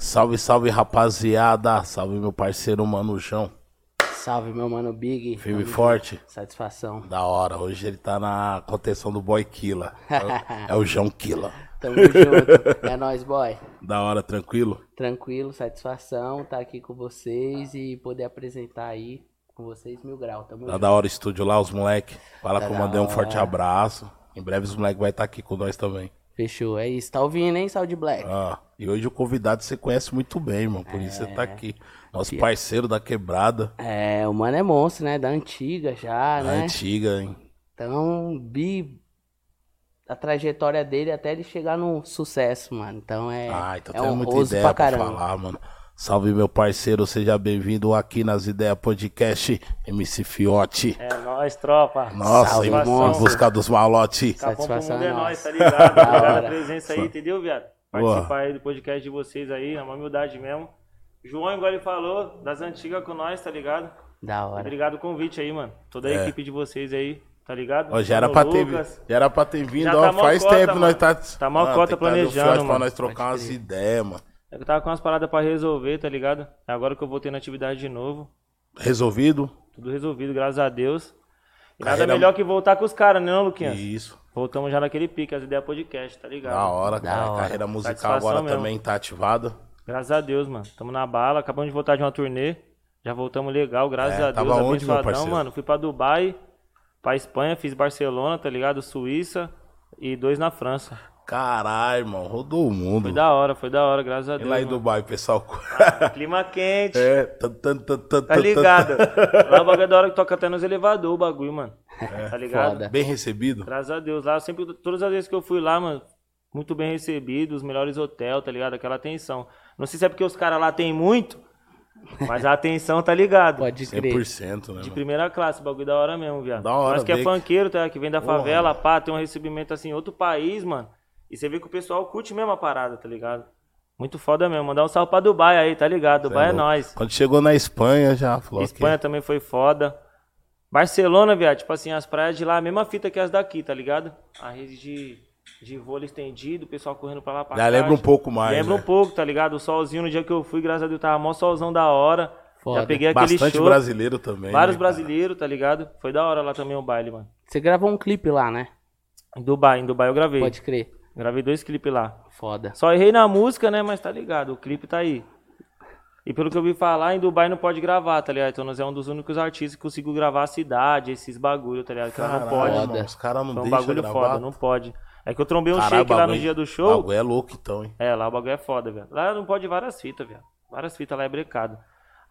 Salve, salve, rapaziada. Salve, meu parceiro Manujão. Salve, meu mano Big. Firme e Tamo forte. junto. Satisfação. Da hora. Hoje ele tá na contenção do Boy Killa. É o- É o João Killa. Tamo junto. É nóis, boy. Da hora, tranquilo? Tranquilo, satisfação estar aqui com vocês e poder apresentar aí com vocês Mil Grau. Tamo Tá junto. da hora o estúdio lá, os moleque. Fala Tá que eu mandei um forte abraço. Em breve os moleques vai estar aqui com nós também. Fechou, é isso. Tá ouvindo, hein, Saúde Black? Ah, e hoje o convidado você conhece muito bem, irmão. Por isso você tá É. aqui. Nosso parceiro da quebrada. É, o mano é monstro, né? Da antiga já, né? Antiga, hein? Então, vi a trajetória dele até ele chegar no sucesso, mano. Então é, Ah, então é tem muita ideia pra pra, falar, mano. Salve, meu parceiro. Seja bem-vindo aqui nas Ideias Podcast. MC Fiote. É nóis, tropa. Nossa, Salve, em, em monstro. busca dos malote. Capão pro Satisfação mundo é é nóis, nossa. tá ligado? Da Obrigado a presença aí, entendeu, viado? Participar aí do podcast de vocês aí, na maior humildade mesmo. João, igual ele falou, das antigas com nós, tá ligado? Da hora. Obrigado o convite aí, mano. Toda a É. equipe de vocês aí, tá ligado? Ó, já, era Mano pra ter, já era pra ter vindo, Já ó, tá faz cota, tempo nós mano. tá... Tá mó Mano, cota tem que trazer o planejando, Fiote Pra mano. nós trocar umas ideias, mano. É que eu tava com umas paradas pra resolver, tá ligado? É agora que eu voltei na atividade de novo. Resolvido? Tudo resolvido, graças a Deus. E Carreira- nada melhor que voltar com os caras, né, não, Luquinhas? Isso. Voltamos já naquele pique, as ideias podcast, tá ligado? Da hora, Da cara. A hora. carreira musical Satisfação agora mesmo. também tá ativada. Graças a Deus, mano. Tamo na bala, acabamos de voltar de uma turnê. Já voltamos legal, graças É, a Deus. tava onde, meu parceiro? mano. Fui pra Dubai, pra Espanha, fiz Barcelona, tá ligado? Suíça e dois na França. Caralho, irmão. Rodou o mundo. Foi da hora, foi da hora, graças a E Deus. lá em mano. Dubai, pessoal. Clima quente, é. tan, tan, tan, tan, tá ligado? Lá o bagulho é da hora que toca até nos elevadores o bagulho, mano. É, tá ligado? foda. Bem recebido. Graças a Deus. Lá, sempre, todas as vezes que eu fui lá, mano, muito bem recebido, os melhores hotéis, tá ligado? Aquela atenção. Não sei se é porque os caras lá tem muito, mas a atenção tá ligado. Pode crer. 100%, né, De primeira classe, bagulho da hora mesmo, viado. Da hora, Nós que é funkeiro, tá? Que vem da Porra, favela, pá, tem um recebimento assim em outro país, mano. E você vê que o pessoal curte mesmo a parada, tá ligado? Muito foda mesmo. Mandar um salve pra Dubai aí, tá ligado? Dubai é, louco. nóis. Quando chegou na Espanha, já falou Espanha que... também foi foda. Barcelona, viado, tipo assim, as praias de lá, a mesma fita que as daqui, tá ligado? A rede de, de vôlei estendido, o pessoal correndo pra lá pra Já cá. lembra um pouco mais, Lembra né? um pouco, tá ligado? O solzinho no dia que eu fui, graças a Deus, tava mó solzão da hora. Foda. Já peguei aquele Bastante show. brasileiro também. Vários né, brasileiros, tá ligado? Foi da hora lá também o baile, mano. Você gravou um clipe lá, né? Em Dubai, em Dubai eu gravei. Pode crer. Gravei dois clipes lá. Foda. Só errei na música, né? Mas tá ligado, o clipe tá aí. E pelo que eu vi falar, em Dubai não pode gravar, tá ligado? Então nós é um dos únicos artistas que conseguiu gravar a cidade, esses bagulho, tá ligado? Que lá não Caralho, pode. irmão, Os caras não um deixam bagulho gravar. foda, não pode. É que eu trombei um Caralho, shake lá no dia do show. bagulho é louco, então, hein? É, lá o bagulho é foda, velho. Lá não pode várias fitas, velho. Várias fitas lá é brecado.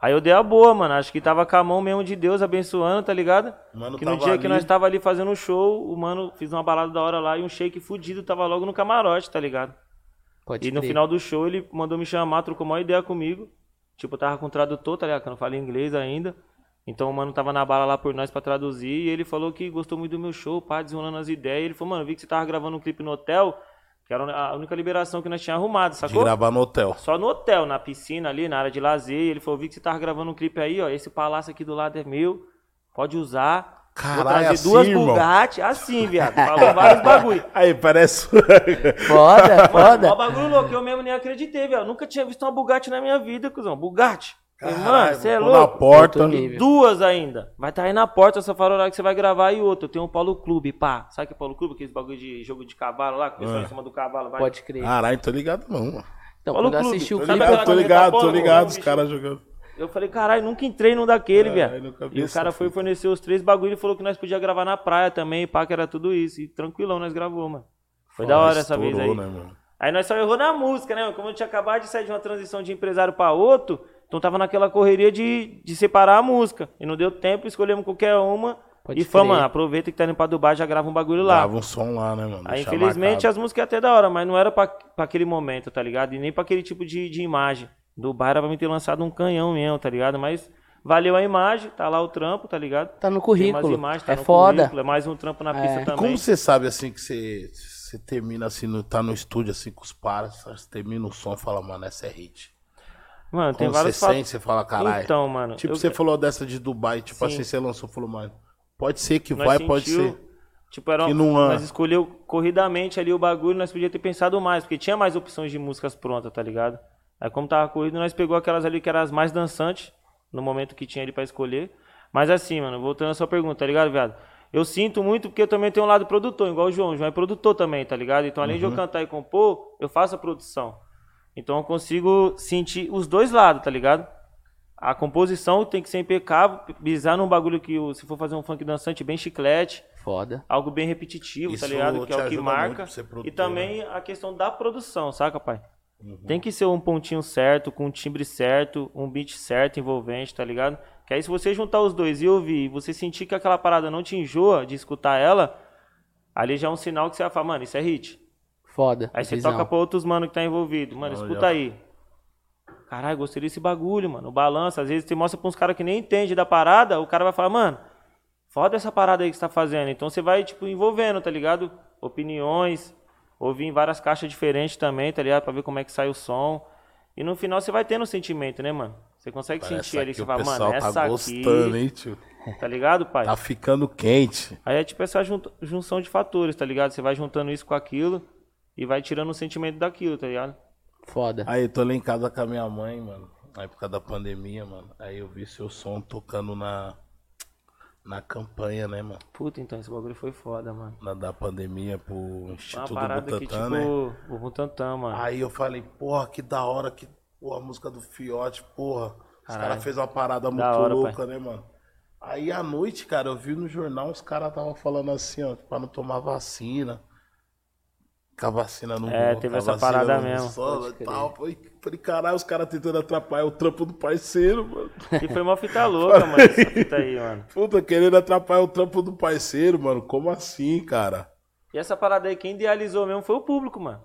Aí eu dei a boa, mano. Acho que tava com a mão mesmo de Deus abençoando, tá ligado? Mano, que no dia que ali. nós tava ali fazendo um show, o mano fiz uma balada da hora lá e um shake fudido tava logo no camarote, tá ligado? Pode E no final do show ele mandou me chamar, trocou uma ideia comigo. Tipo, eu tava com o tradutor, tá ligado? Que eu não falo inglês ainda. Então o mano tava na bala lá por nós pra traduzir. E ele falou que gostou muito do meu show, pá, desenrolando as ideias. E ele falou, mano, vi que você tava gravando um clipe no hotel, que era a única liberação que nós tínhamos arrumado, De sacou? gravar no hotel. Só no hotel, na piscina ali, na área de lazer. E ele falou, vi que você tava gravando um clipe aí, ó. Esse palácio aqui do lado é meu. Pode usar. Vou Caralho, trazer assim, duas irmão? Bugatti, assim, viado. Falou vários bagulho. Aí, parece... Foda, Mano, foda. mó bagulho louco, eu mesmo nem acreditei, velho. Nunca tinha visto uma Bugatti na minha vida, cuzão. Bugatti. Falei, Mano, Caralho, você é vou na louco. porta. Outro. Duas ainda. Vai estar aí na porta essa farol que você vai gravar e outra. Eu tenho um Paulo Clube, pá. Sabe que é Paulo Clube? Aqueles bagulho de jogo de cavalo lá, que o pessoal Ah. em cima do cavalo vai. Pode crer. Caralho, tô ligado não, mano. Então, Paulo quando Clube. assisti o Tô clipe, ligado, aquela tô ligado, tô ligado. Os caras jogando. Eu falei, caralho, nunca entrei num daquele, Caralho, velho. E o cara foi fornecer os três bagulho e falou que nós podíamos gravar na praia também, pá, que era tudo isso. E tranquilão, nós gravou, mano. Foi da hora essa vez aí. Né, mano? Aí nós só errou na música, né? Como eu tinha acabado de sair de uma transição de empresário pra outro, então tava naquela correria de, de separar a música. E não deu tempo, escolhemos qualquer uma. Pode e fama, crer. mano, aproveita que tá indo pra Dubai, já grava um bagulho lá. Grava um som lá, né, mano? Aí, Deixa infelizmente, marcado. as músicas é até da hora, mas não era pra, pra aquele momento, tá ligado? E nem pra aquele tipo de, de imagem. Dubai era pra mim ter lançado um canhão mesmo, tá ligado? Mas valeu a imagem, tá lá o trampo, tá ligado? tá no Tem currículo. imagens, tá é no foda. currículo, É mais um trampo na pista É. também. Como você sabe, assim, que você, você termina, assim, no, tá no estúdio, assim, com os paras, você termina o som e fala, mano, essa é hit. Mano, tem Como você vários fatos. você fala, caralho. Então, mano. tipo, eu- você falou dessa de Dubai, tipo Sim. assim, você lançou, falou, mano, pode ser que nós vai, pode sentiu, ser. Tipo, era uma, não- nós escolheu corridamente ali o bagulho, nós podíamos ter pensado mais, porque tinha mais opções de músicas prontas, tá ligado? Aí como tava corrido, nós pegou aquelas ali que eram as mais dançantes, no momento que tinha ali pra escolher. Mas assim, mano, voltando à sua pergunta, tá ligado, viado? Eu sinto muito porque eu também tenho um lado produtor, igual o João. O João é produtor também, tá ligado? Então, além de eu cantar e compor, eu faço a produção. Então, eu consigo sentir os dois lados, tá ligado? A composição tem que ser impecável, pisar num bagulho que, se for fazer um funk dançante, bem chiclete, Foda. algo bem repetitivo, Isso tá ligado? Que é o que marca. E também a questão da produção, saca, pai? Uhum. Tem que ser um pontinho certo, com um timbre certo, um beat certo, envolvente, tá ligado? Que aí se você juntar os dois e ouvir, e você sentir que aquela parada não te enjoa de escutar ela, ali já é um sinal que você vai falar, mano, isso é hit. Foda. Aí você toca pra outros mano que tá envolvido. Mano, Olha. escuta aí. Caralho, gostei desse bagulho, mano. O balanço, às vezes você mostra pra uns caras que nem entende da parada, o cara vai falar, mano, foda essa parada aí que você tá fazendo. Então você vai, tipo, envolvendo, tá ligado? Opiniões, ouvir em várias caixas diferentes também, tá ligado? Pra ver como é que sai o som. E no final você vai tendo um sentimento, né, mano? Você consegue Parece sentir ali, você fala, mano, essa tá aqui, gostando, hein, tio? tá ligado, pai? Tá ficando quente. Aí é tipo essa jun- junção de fatores, tá ligado? Você vai juntando isso com aquilo e vai tirando o sentimento daquilo, tá ligado? Foda. Aí, eu tô lá em casa com a minha mãe, mano. Na época da pandemia, mano. Aí eu vi seu som tocando na. Na campanha, né, mano? Puta, então esse bagulho foi foda, mano. Na da pandemia pro Foi uma Instituto parada que, Butantan, tipo, né? o Butantan, mano. Aí eu falei, porra, que da hora que. Porra, a música do Fiote, porra. Os caras fez uma parada muito hora, louca, né, mano? Aí à noite, cara, eu vi no jornal os caras tava falando assim, ó, pra não tomar vacina. A vacina não É, teve essa parada mesmo, e crer. tal. Falei, falei, caralho, os caras tentando atrapalhar o trampo do parceiro, mano. E foi uma fita louca, mano, essa fita aí, mano. Puta, querendo atrapalhar o trampo do parceiro, mano. Como assim, cara? E essa parada aí, quem idealizou mesmo foi o público, mano.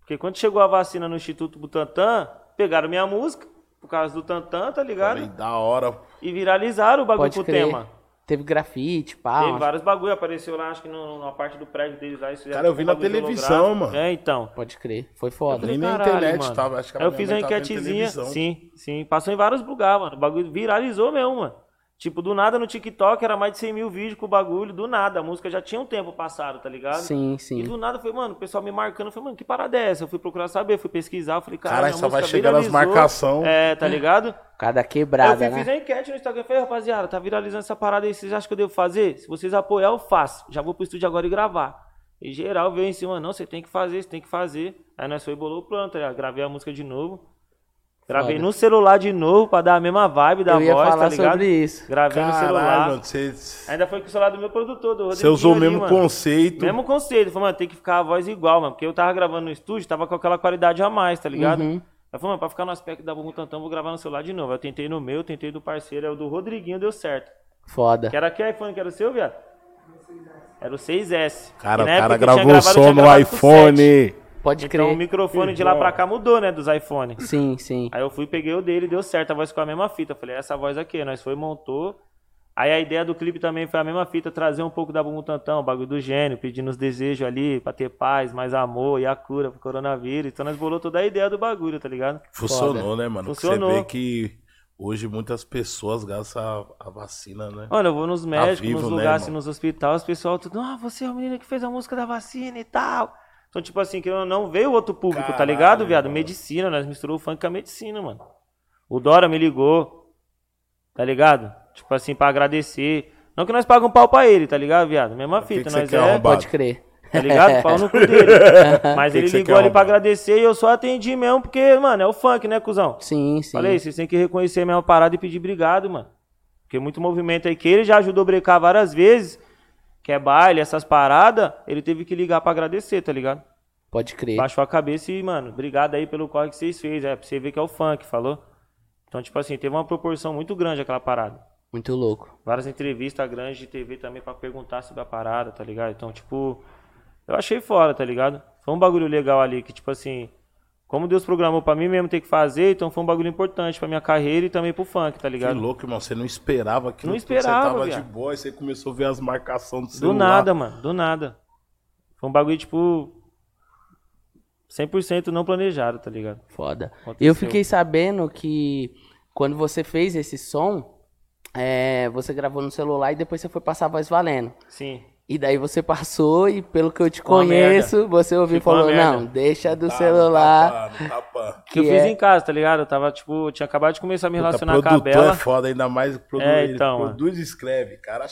Porque quando chegou a vacina no Instituto Butantan, pegaram minha música, por causa do Tantan, tá ligado? Falei, da hora. E viralizaram o bagulho Pode pro crer. tema. Teve grafite, pá. Teve vários bagulho, apareceu lá, acho que no- numa parte do prédio deles lá. Cara, eu vi na televisão, mano. É, então. Pode crer. Foi foda. Nem na internet mano. tava, acho que eu fiz uma enquetezinha, sim, sim. Passou em vários lugares, mano. O bagulho viralizou mesmo, mano. Tipo, do nada no TikTok era mais de 100 mil vídeos com o bagulho, do nada. A música já tinha um tempo passado, tá ligado? Sim, E sim. do nada foi, mano, o pessoal me marcando, eu falei, mano, que parada é essa? Eu fui procurar saber, fui pesquisar, eu falei, caralho, Caralho, só vai chegando as marcação. É, tá ligado? Cada Aí eu quebrada, fui, fiz né? a enquete no Instagram, falei, rapaziada, tá viralizando essa parada aí, vocês acham que eu devo fazer? Se vocês apoiar, eu faço. Já vou pro estúdio agora e gravar. E geral veio em cima, não, você tem que fazer, você tem que fazer. Aí nós foi e bolou o plano, tá ligado? Gravei a música de novo. Gravei Foda. no celular de novo pra dar a mesma vibe da Eu ia voz, falar tá ligado? sobre isso. Gravei no Caralho, celular. mano, você, Ainda foi com o celular do meu produtor, do você usou o mesmo mano. conceito. Mesmo conceito, falei, mano, tem que ficar a voz igual, mano. Porque eu tava gravando no estúdio, tava com aquela qualidade a mais, tá ligado? Uhum. Aí falei, mano, pra ficar no aspecto da Bumbum Tantão, vou gravar no celular de novo. Aí Eu tentei no meu, tentei do parceiro, é o do Rodriguinho, deu certo. Foda. Que era que iPhone que era o seu, viado? Era o 6S. Cara, o cara eu gravou eu som no iPhone. Pode 7. Então o crer. microfone de lá pra cá mudou, né, dos iPhone. Sim, sim. Aí eu fui, peguei o dele, deu certo, a voz ficou a mesma fita. Eu Falei, essa voz aqui, nós foi, montou. Aí a ideia do clipe também foi a mesma fita, trazer um pouco da Bumbum Tantão, o bagulho do gênio, pedindo os desejos ali, pra ter paz, mais amor e a cura pro coronavírus. Então nós bolou toda a ideia do bagulho, tá ligado? Funcionou, né, mano? Porque Funcionou. Você vê que hoje muitas pessoas gastam a, a vacina, né? Mano, eu vou nos médicos, vivo, nos né, lugares, assim, irmão? nos hospitais, os pessoal tudo, ah, você é o menino que fez a música da vacina e tal. Então, tipo assim, que eu não veio outro público, tá Caralho, ligado, viado? mano. Medicina, nós misturou o funk com a medicina, mano. O Dora me ligou, tá ligado? Tipo assim, pra agradecer. Não que nós pagamos pau pra ele, tá ligado, viado? Mesma que fita, que nós é, arrombado? Pode crer. tá ligado? Pau no cu dele. Mas Que ele ligou ali pra agradecer e eu só atendi mesmo, porque, mano, é o funk, né, cuzão? Sim, sim. Falei, vocês têm que reconhecer a minha parada e pedir obrigado, mano. Porque muito movimento aí que ele já ajudou a brecar várias vezes, que é baile, essas paradas, ele teve que ligar pra agradecer, tá ligado? Pode crer. Baixou a cabeça e, mano, obrigado aí pelo corre que vocês fez, é, pra você ver que é o funk, falou? Então, tipo assim, teve uma proporção muito grande aquela parada. Muito louco. Várias entrevistas grandes de TV também pra perguntar sobre a parada, tá ligado? Então, tipo, eu achei fora, tá ligado? Foi um bagulho legal ali que, tipo assim, como Deus programou pra mim mesmo ter que fazer, então foi um bagulho importante pra minha carreira e também pro funk, tá Que ligado? louco, irmão. Você não esperava aquilo. Não esperava, Você tava viado. de boa e você começou a ver as marcações do Do celular. nada, mano, do nada. Foi um bagulho, tipo, 100% não planejado, tá ligado? Foda. Aconteceu. Eu fiquei sabendo que quando você fez esse som, é, você gravou no celular e depois você foi passar a voz valendo. Sim. E daí você passou e pelo que eu te Ficou conheço, você ouviu e falou, não, deixa do Tá, celular. Tá, pá, tá, pá. Que eu que fiz é- em casa, tá ligado? Eu tava, tipo, eu tinha acabado de começar a me Puta, relacionar com a produtor Bela. é foda, ainda mais produ... É, ele então, mano. produz e escreve, cara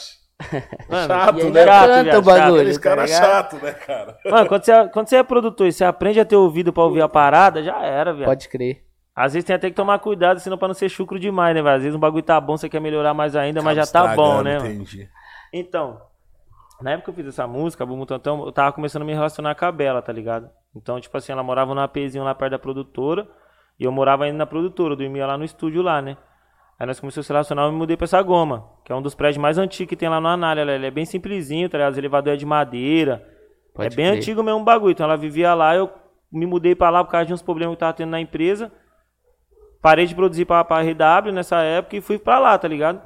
Mano, chato, né? Chato, canta viado, o bagulho, chato. Aqueles tá caras ligado? chatos, né, cara? Mano, quando você, quando você é produtor e você aprende a ter ouvido pra ouvir a parada, já era, viado. Pode crer. Às vezes tem até que tomar cuidado, senão pra não ser chucro demais, né, velho? Às vezes um bagulho tá bom, você quer melhorar mais ainda, mas já tá bom, né, mano? Entendi. Então, na época que eu fiz essa música, Bumbum Tantão, eu tava começando a me relacionar com a Bela, tá ligado? Então, tipo assim, ela morava num APzinho lá perto da produtora, e eu morava ainda na produtora, eu dormia lá no estúdio lá, né? Aí nós começamos a se relacionar, eu me mudei pra essa goma, que é um dos prédios mais antigos que tem lá no Anália, ele é bem simplesinho, tá ligado? Os elevadores é de madeira, Pode é bem crer. antigo mesmo o bagulho, então ela vivia lá, eu me mudei pra lá por causa de uns problemas que eu tava tendo na empresa, parei de produzir pra, pra RW nessa época e fui pra lá, tá ligado?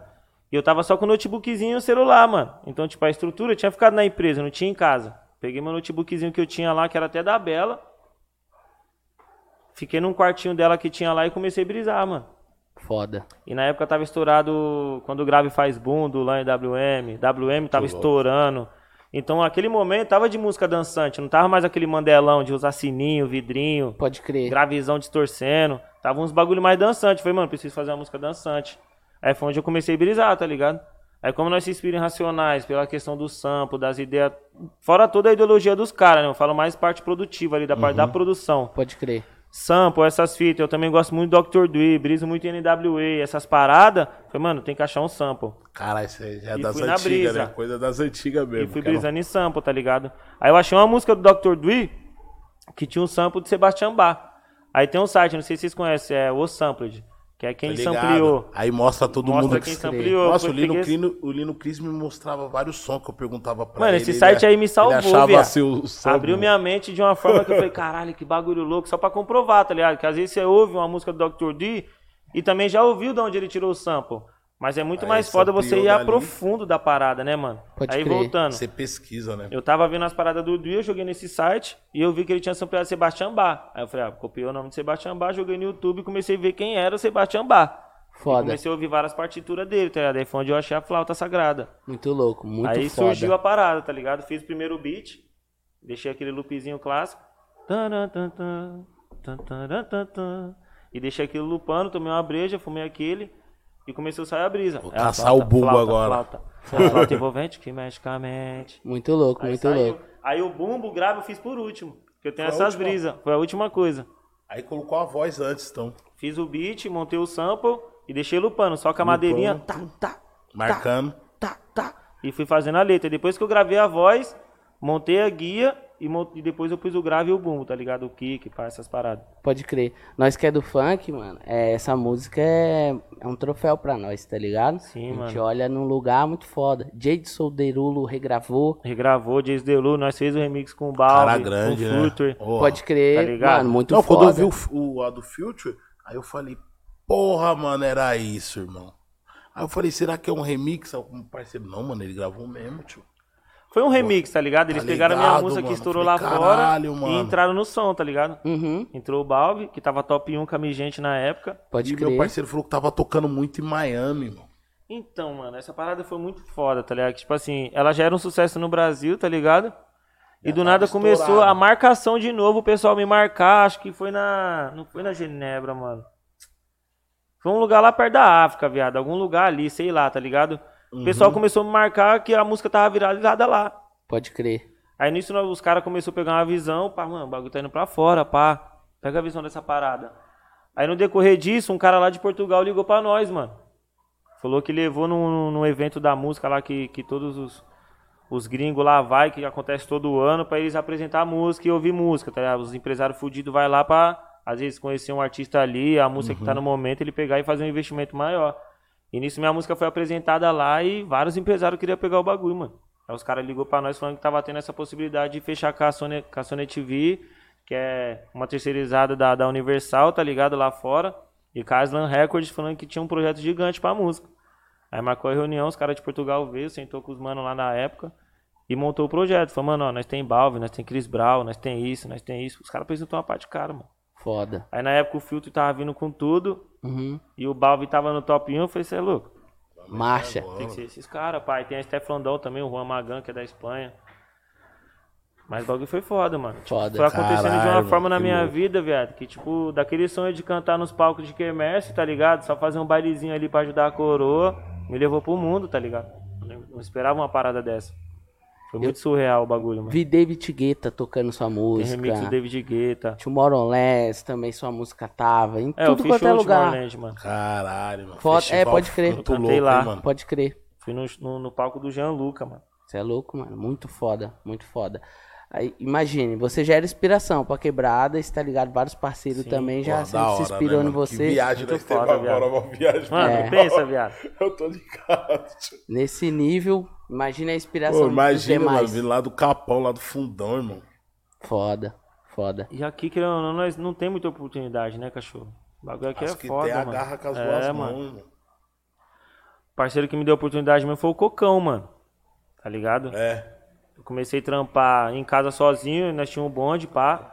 E eu tava só com o notebookzinho e o celular, mano. Então, tipo, a estrutura tinha ficado na empresa, não tinha em casa. Peguei meu notebookzinho que eu tinha lá, que era até da Bela. Fiquei num quartinho dela que tinha lá e comecei a brisar, mano. Foda. E na época tava estourado quando o Grave faz boom do LAN e WM. WM tava louco. estourando. Então, aquele momento tava de música dançante, não tava mais aquele mandelão de usar sininho, vidrinho, Pode crer. gravizão distorcendo. Tava uns bagulho mais dançante. Falei, mano, preciso fazer uma música dançante. Aí foi onde eu comecei a brisar, tá ligado? Aí como nós se inspiramos em Racionais, pela questão do sample, das ideias, fora toda a ideologia dos caras, né? Eu falo mais parte produtiva ali, da parte da produção. Pode crer. Sample, essas fitas, eu também gosto muito do Dr. Dre, briso muito em NWA, essas paradas. Falei, mano, tem que achar um sample. Caralho, isso aí já é E das antigas, né? Coisa das antigas E mesmo. fui cara. brisando em sample, tá ligado? Aí eu achei uma música do Dr. Dre que tinha um sample de Sebastian Bach. Aí tem um site, não sei se vocês conhecem, é o Sampled, que é quem Tá ligado? sampleou. Aí mostra todo Mostra mundo quem que... sampleou. Nossa, o Lino, esse- Crino, o Lino Cris me mostrava vários sons que eu perguntava pra Mano, ele. esse ele site a- aí me salvou, Ele achava viado. assim. Abriu minha mente de uma forma que eu falei, caralho, que bagulho louco, só pra comprovar, tá ligado? Que às vezes você ouve uma música do Dr. D e também já ouviu de onde ele tirou o sample. Mas é muito Aí mais foda você ir a profundo da parada, né, mano? Pode Aí crer. voltando. Você pesquisa, né? Eu tava vendo as paradas do Dre, eu joguei nesse site e eu vi que ele tinha sampleado Sebastian Bach. Aí eu falei, ah, copiei o nome de Sebastian Bach, joguei no YouTube e comecei a ver quem era o Sebastian Bach. E Foda. comecei a ouvir várias partituras dele, tá ligado? Aí foi onde eu achei a flauta sagrada. Muito louco, muito Aí foda. surgiu a parada, tá ligado? Fiz o primeiro beat, deixei aquele loopzinho clássico. Taran, taran. E deixei aquilo lupando, tomei uma breja, fumei aquele e começou a sair a brisa. Vou É caçar o bumbo agora. Flauta, flauta, flauta envolvente que mexe com a mente. Muito louco, Aí muito saiu. louco. Aí o bumbo, o grave eu fiz por último. Porque eu tenho Foi essas brisas. Foi a última coisa. Aí colocou a voz antes, então. Fiz o beat, montei o sample e deixei lupando. Só com a madeirinha. Tá, tá, Marcando. tá, tá. E fui fazendo a letra. Depois que eu gravei a voz, montei a guia e, e depois eu pus o grave e o bumbo, tá ligado? O kick, pá, essas paradas. Pode crer. Nós que é do funk, mano, é, essa música é, é um troféu pra nós, tá ligado? Sim, A gente mano. olha num lugar muito foda. Jade Solderulo regravou. Regravou, Jace Delu, nós fez o remix com o Cara Balbi, grande, com o né? Future. Porra. Pode crer, Tá ligado? mano, muito Não, foda. quando eu vi o, o, a do Future, aí eu falei, porra, mano, era isso, irmão. Aí eu falei, será que é um remix? O parceiro, não, mano, ele gravou mesmo, tio. Foi um remix, tá ligado? Eles Tá pegaram a minha música que mano. estourou Falei, lá fora caralho, e entraram no som, tá ligado? Uhum, Entrou o Balbi, que tava top 1 com a minha gente na época. pode e crer. meu parceiro falou que tava tocando muito em Miami, mano. Então, mano, essa parada foi muito foda, tá ligado? Que, Tipo assim, ela já era um sucesso no Brasil, tá ligado? E Já do nada começou a marcação de novo, o pessoal me marcar, acho que foi na. Não foi na Genebra, mano. Foi um lugar lá perto da África, viado. Algum lugar ali, sei lá, tá ligado? O pessoal Uhum. começou a me marcar que a música tava viralizada lá. Pode crer. Aí nisso os caras começaram a pegar uma visão, pá, mano, o bagulho tá indo pra fora, pá. Pega a visão dessa parada. Aí no decorrer disso, um cara lá de Portugal ligou pra nós, mano. Falou que levou num, num evento da música lá que, que todos os, os gringos lá vai, que acontece todo ano, pra eles apresentar a música e ouvir música, tá ligado? Os empresários fudidos vai lá pra, às vezes, conhecer um artista ali, a música que tá no momento, ele pegar e fazer um investimento maior. E nisso minha música foi apresentada lá e vários empresários queriam pegar o bagulho, mano. Aí os caras ligou pra nós falando que tava tendo essa possibilidade de fechar com a Sony, com a Sony TV, que é uma terceirizada da, da Universal, tá ligado? Lá fora. E com a Aslan Records falando que tinha um projeto gigante pra música. Aí marcou a reunião, os caras de Portugal veio, sentou com os manos lá na época e montou o projeto. Falou, mano, ó, nós tem Balve, nós tem Chris Brown, nós tem isso, nós tem isso. Os caras apresentou uma parte cara, mano. Foda. Aí na época o Filtro tava vindo com tudo Uhum. e o Balve tava no top 1, eu falei, você é louco? Marcha. Tem que ser esses caras, pai. Tem a Steph também, o Juan Magan, que é da Espanha. Mas o bagulho foi foda, mano. Tipo, Foda. foi acontecendo de uma Caralho, forma na que minha louco. vida, viado. Que, tipo, daquele sonho de cantar nos palcos de quermesse, tá ligado? Só fazer um bailezinho ali pra ajudar a coroa. Me levou pro mundo, tá ligado? Eu Não esperava uma parada dessa. Foi muito surreal o bagulho, mano. Vi David Guetta tocando sua Tem música. remix do David Guetta. Tomorrowland também sua música tava. Em É, eu tudo quanto é lugar. Mano. Caralho, mano. Foda- é, pode crer. Eu louco, lá. hein, mano. Pode crer. Fui no, no, no palco do Jean Luca, mano. Você é louco, mano. Muito foda, muito foda. Aí, imagine, você já era inspiração pra quebrada, está ligado? Vários parceiros Sim. também já Pô, se, da hora, se inspirou né, em você. Que viagem nós temos agora, uma viagem. Mano, É. pensa, viado. Eu tô ligado. tio. Nesse nível, imagina a inspiração Pô, imagina, mano, vir lá do Capão, lá do Fundão, irmão. Foda, foda. E aqui, querendo ou não, nós não tem muita oportunidade, né, cachorro? O bagulho aqui Acho é que foda, tem a mano. garra com as é, duas mano. mãos, mano. O parceiro que me deu a oportunidade mesmo foi o Cocão, mano. Tá ligado? É. Eu comecei a trampar em casa sozinho, nós tínhamos um bonde, pá.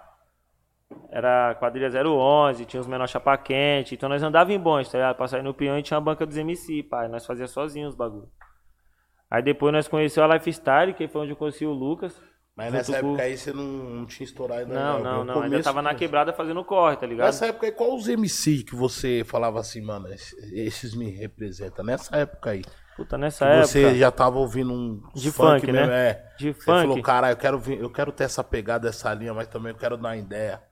Era quadrilha 011, tinha os menores chapa quente. Então nós andava em bonde, tá ligado? Pra sair no peão e tinha a banca dos MC, pá. Nós fazia sozinhos os bagulho. Aí depois nós conhecemos a Lifestyle, que foi onde eu conheci o Lucas. Mas nessa com- época aí você não, não tinha estourado ainda. Não, no não, não. Ainda começo tava na quebrada fazendo corre, tá ligado? Nessa época aí, qual os MC que você falava assim, mano, esses, me representam? Nessa época aí. Puta, nessa época. você já tava ouvindo um De funk, né? mesmo, É. De Você funk. falou, cara, eu quero, vir, eu quero ter essa pegada, essa linha, mas também eu quero dar uma ideia,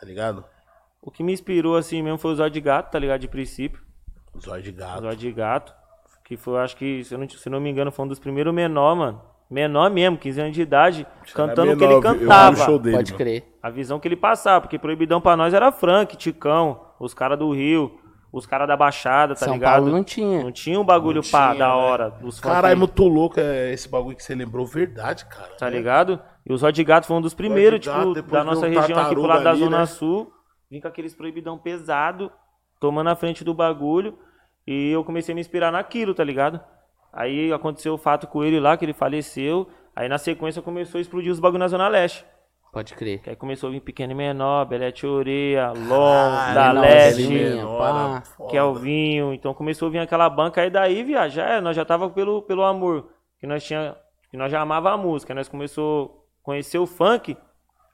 tá ligado? O que me inspirou assim mesmo foi o Zóio de Gato, tá ligado? De princípio. Zóio de gato. Zóio de Gato. Que foi, acho que, se eu não, se não me engano, foi um dos primeiros menor, mano. Menor mesmo, 15 anos de idade, cantando o que ele eu eu cantava. show dele, Pode mano. crer. A visão que ele passava, porque proibidão pra nós era Frank, Ticão, os caras do Rio, os caras da Baixada, tá São ligado? Paulo não tinha. Não tinha um bagulho Não pá, tinha, da né? hora. Caralho, aí, muito louco é esse bagulho que você lembrou, verdade, cara. Tá ligado? E o Zóio de Gato foi um dos primeiros, de Gato, tipo, da nossa o região aqui pro lado da ali, Zona né? Sul. Vim com aqueles proibidão pesado, tomando a frente do bagulho. E eu comecei a me inspirar naquilo, tá ligado? Aí aconteceu o fato com ele lá, que ele faleceu. Aí na sequência começou a explodir os bagulhos na Zona Leste. Pode crer. Que aí começou a vir pequeno e menor, Belete Oreia, Long, Caralho, da Leste. Kelvinho. Então começou a vir aquela banca aí daí, viado, é, nós já tava pelo, pelo amor. Que nós tinha, que nós já amava a música. Nós começou a conhecer o funk,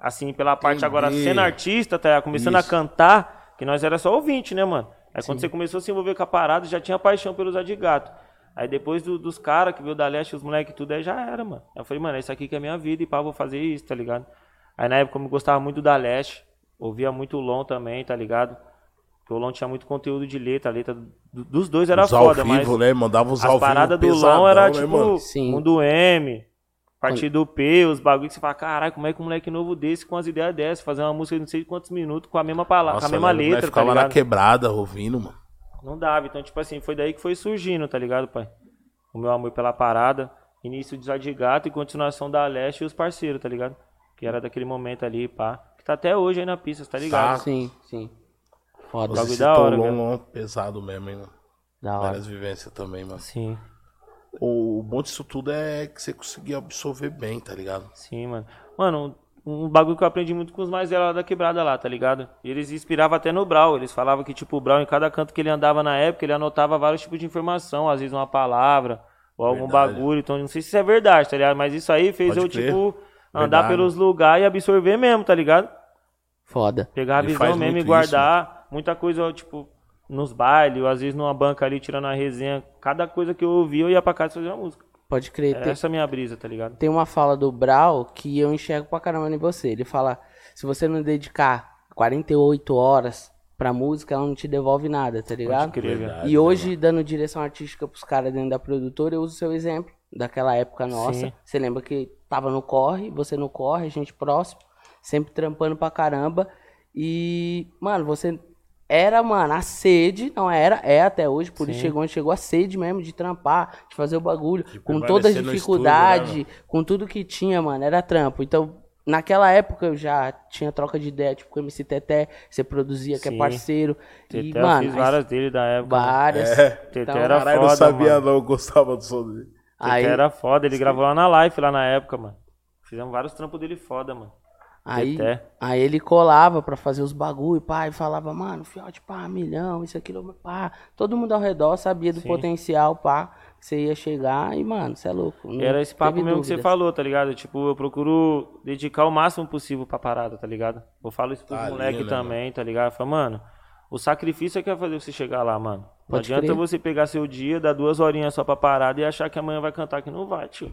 assim, pela parte Entendi. agora sendo artista, tá? Começando Isso. a cantar, que nós era só ouvinte, né, mano? Aí quando você começou a se envolver com a parada, já tinha paixão pelos de gato. Aí depois do- dos caras que veio da leste, os moleques tudo, aí já era, mano. Aí eu falei, mano, isso aqui que é minha vida e pá, vou fazer isso, tá ligado? Aí na época eu gostava muito da leste, ouvia muito o Lon também, tá ligado? Porque o Lon tinha muito conteúdo de letra, a letra do- dos dois era Os foda, ao mas vivo, né? Mandava os ao vivo paradas do pesadão, Lon era né, tipo mano? Sim. Mundo M, Partido P, os bagulho que você fala, caralho, como é que um moleque novo desse com as ideias dessas, fazer uma música de não sei quantos minutos com a mesma palavra, Nossa, com a mesma letra, tá ficava na ligado? quebrada ouvindo, mano. Não dava. Então, tipo assim, foi daí que foi surgindo, tá ligado, pai? O meu amor pela parada. Início de Zóio de Gato e continuação da Leste e os parceiros, tá ligado? Que era daquele momento ali, pá. Que tá até hoje aí na pista, tá ligado? Tá. Sim, sim. Foda. Você da hora, o Lon, velho. Lon pesado mesmo, hein, mano. Da hora. Várias vivências também, mano. Sim, O, o bom disso tudo é que você conseguia absorver bem, tá ligado? sim, mano. Mano, um, bagulho que eu aprendi muito com os mais velhos lá da quebrada lá, tá ligado? E eles inspiravam até no Brau. Eles falavam que, tipo, o Brau, em cada canto que ele andava na época, ele anotava vários tipos de informação. Às vezes uma palavra ou algum Verdade. bagulho. Então, não sei se isso é verdade, tá ligado? Mas isso aí fez Pode eu, crer. tipo, andar Verdade. pelos lugares e absorver mesmo, tá ligado? Foda. Pegar a visão mesmo e guardar. Muita coisa, tipo, nos bailes, ou às vezes numa banca ali, tirando a resenha. Cada coisa que eu ouvia, eu ia pra casa fazer uma música. Pode crer. Tem, essa a minha brisa, tá ligado? tem uma fala do Brau que eu enxergo pra caramba em você. Ele fala: se você não dedicar 48 horas pra música, ela não te devolve nada, tá ligado? Pode crer, Verdade. E hoje, dando direção artística pros caras dentro da produtora, eu uso o seu exemplo daquela época nossa. Sim. Você lembra que tava no corre, você no corre, a gente próximo, sempre trampando pra caramba. E, mano, você era, mano, a sede, não era, é até hoje, por isso Sim. chegou onde chegou a sede mesmo de trampar, de fazer o bagulho, com todas as no dificuldades, estúdio, né, com tudo que tinha, mano, era trampo. Então, naquela época eu já tinha troca de ideia, tipo, com o MC Teté, você produzia, que é Sim. parceiro. Teté, E, eu mano, fiz várias dele da época. mano. várias. É. Teté Então, era Caralho, eu foda, não sabia mano. não, eu gostava do som dele. Teté Aí, era foda, ele gravou lá na live lá na época, mano. Fizemos vários trampos dele foda, mano. Aí, Até. aí ele colava pra fazer os bagulho, pá, e falava, mano, fiote, pá, milhão, isso, aquilo, pá. Todo mundo ao redor sabia do Sim. potencial, pá, que você ia chegar e, mano, você é louco. Era esse papo mesmo que você falou, tá ligado? Tipo, eu procuro dedicar o máximo possível pra parada, tá ligado? Eu falo isso pros Tá ali, moleques né, também, tá ligado? Eu falo, mano, o sacrifício é que vai fazer você chegar lá, mano. Não Pode adianta crer. você pegar seu dia, dar duas horinhas só pra parada e achar que amanhã vai cantar que não vai, tio.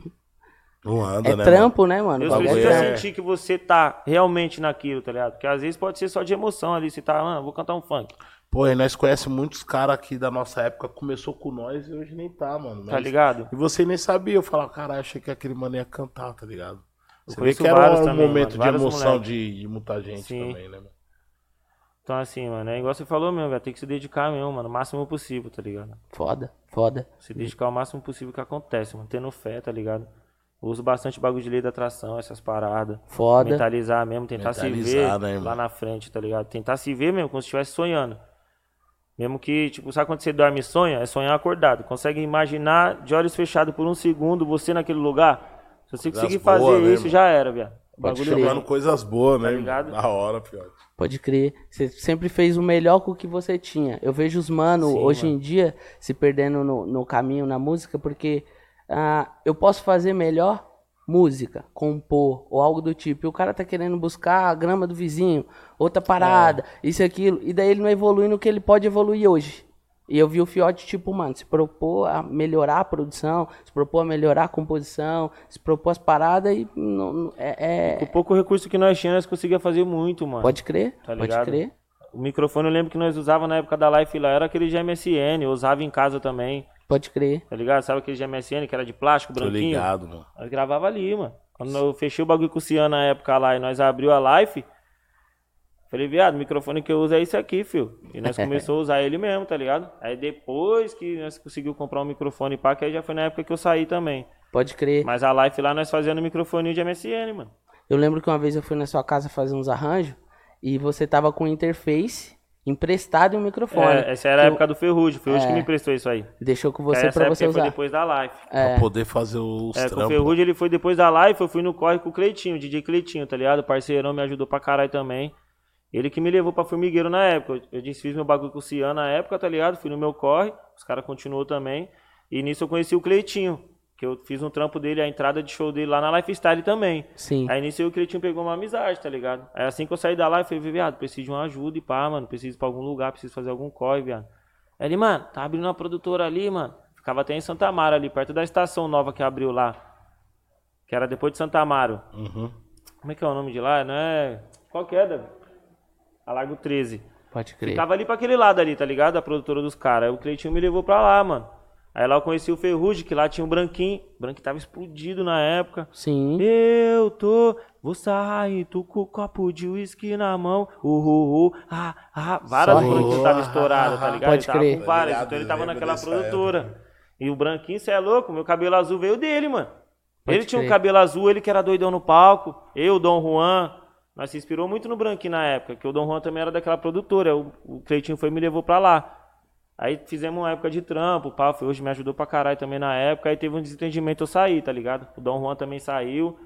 Não anda, É né? trampo, né, mano? Deus O bagulho precisa é- sentir que você tá realmente naquilo, tá ligado? Porque às vezes pode ser só de emoção ali, você tá, ah, vou cantar um funk, Pô, e nós conhecemos muitos caras aqui da nossa época, começou com nós e hoje nem tá, mano. tá ligado? E você nem sabia, eu falava, caralho, achei que aquele mano ia cantar, tá ligado? Você vê que era um também, momento mano, de emoção de, de muita gente Sim. também, né, mano? Então assim, mano, é igual você falou mesmo, velho, tem que se dedicar mesmo, mano, o máximo possível, tá ligado? Foda, foda. Se dedicar o máximo possível que acontece, mano. Tendo fé, tá ligado? Uso bastante bagulho de lei da atração, essas paradas. Foda. Mentalizar mesmo, tentar se ver Mentalizar, né, lá na frente, tá ligado? Tentar se ver mesmo, como se estivesse sonhando. Mesmo que, tipo, sabe quando você dorme e sonha? É sonhar acordado. Consegue imaginar de olhos fechados por um segundo você naquele lugar? Se você Coisas conseguir boas, fazer né, isso, mano? já era, viado. Pode bagulho. Chamando coisas boas, né? Tá ligado? Da hora, pior. Pode crer. Você sempre fez o melhor com o que você tinha. Eu vejo os mano Sim, hoje mano. em dia se perdendo no, no caminho na música porque ah, eu posso fazer melhor música, compor ou algo do tipo. E o cara tá querendo buscar a grama do vizinho, outra parada, É. isso e aquilo. E daí ele não evolui no que ele pode evoluir hoje. E eu vi o Fiote, tipo, mano, se propor a melhorar a produção, se propor a melhorar a composição, se propor as paradas e não, não- é, Com é- o pouco recurso que nós tínhamos, nós conseguia fazer muito, mano. Pode crer, Tá pode crer. O microfone eu lembro que nós usava na época da Life lá, era aquele de MSN, eu usava em casa também. Pode crer. Tá ligado? Sabe aquele de MSN que era de plástico, Tô branquinho? ligado, mano. Nós gravava ali, mano. Quando eu fechei o bagulho com o Cian na época lá e nós abriu a live, falei, viado, o microfone que eu uso é esse aqui, fio. E nós começamos a usar ele mesmo, tá ligado? Aí depois que nós conseguimos comprar um microfone pá, que aí já foi na época que eu saí também. Pode crer. Mas a live lá nós fazendo microfone de MSN, mano. Eu lembro que uma vez eu fui na sua casa fazer uns arranjos e você tava com interface emprestado e um microfone. É, essa era a Eu- época do Ferrugem, o Ferrugem É. que me emprestou isso aí. Deixou com você época você foi usar. depois da live. É. Pra poder fazer os É, com o. Ferrugem ele foi depois da live, eu fui no corre com o Cleitinho, o DJ Cleitinho, tá ligado? O parceirão me ajudou pra caralho também. Ele que me levou pra Formigueiro na época. Eu, eu desfiz meu bagulho com o Cian na época, tá ligado? Fui no meu corre, os caras continuou também. E nisso eu conheci o Cleitinho, que eu fiz um trampo dele, a entrada de show dele lá na Lifestyle também. Sim. Aí nisso eu e o Cleitinho pegou uma amizade, tá ligado? Aí assim que eu saí da live, eu falei, viado, preciso de uma ajuda e pá, mano. Preciso ir pra algum lugar, preciso fazer algum corre, viado. Aí ele, mano, tá abrindo uma produtora ali, mano. Ficava até em Santa Amaro ali, perto da estação nova que abriu lá. Que era depois de Santa Amaro. Uhum. Como é que é o nome de lá? Não é. Qual que é, Davi? A Largo 13. Pode crer. Ficava ali pra aquele lado ali, tá ligado? A produtora dos caras. Aí o Cleitinho me levou pra lá, mano. Aí lá eu conheci o Ferrugem, que lá tinha um branquinho. O branquinho tava explodido na época. Sim. Eu tô, vou sair, tô com o copo de uísque na mão. Uhul, uh, ah, ah. Várias Só branquinhas rindo. tava estourada, tá ligado? Pode ele tava crer. com várias, ligado, então ele tava naquela produtora. E o branquinho, cê é louco, meu cabelo azul veio dele, mano. Pode ele tinha um cabelo azul, ele que era doidão no palco. Eu, o Dom Juan. Nós se inspirou muito no branquinho na época, que o Dom Juan também era daquela produtora. O, o Cleitinho foi e me levou pra lá. Aí fizemos uma época de trampo, o pau foi hoje me ajudou pra caralho também na época. Aí teve um desentendimento, eu saí, tá ligado? O Dom Juan também saiu.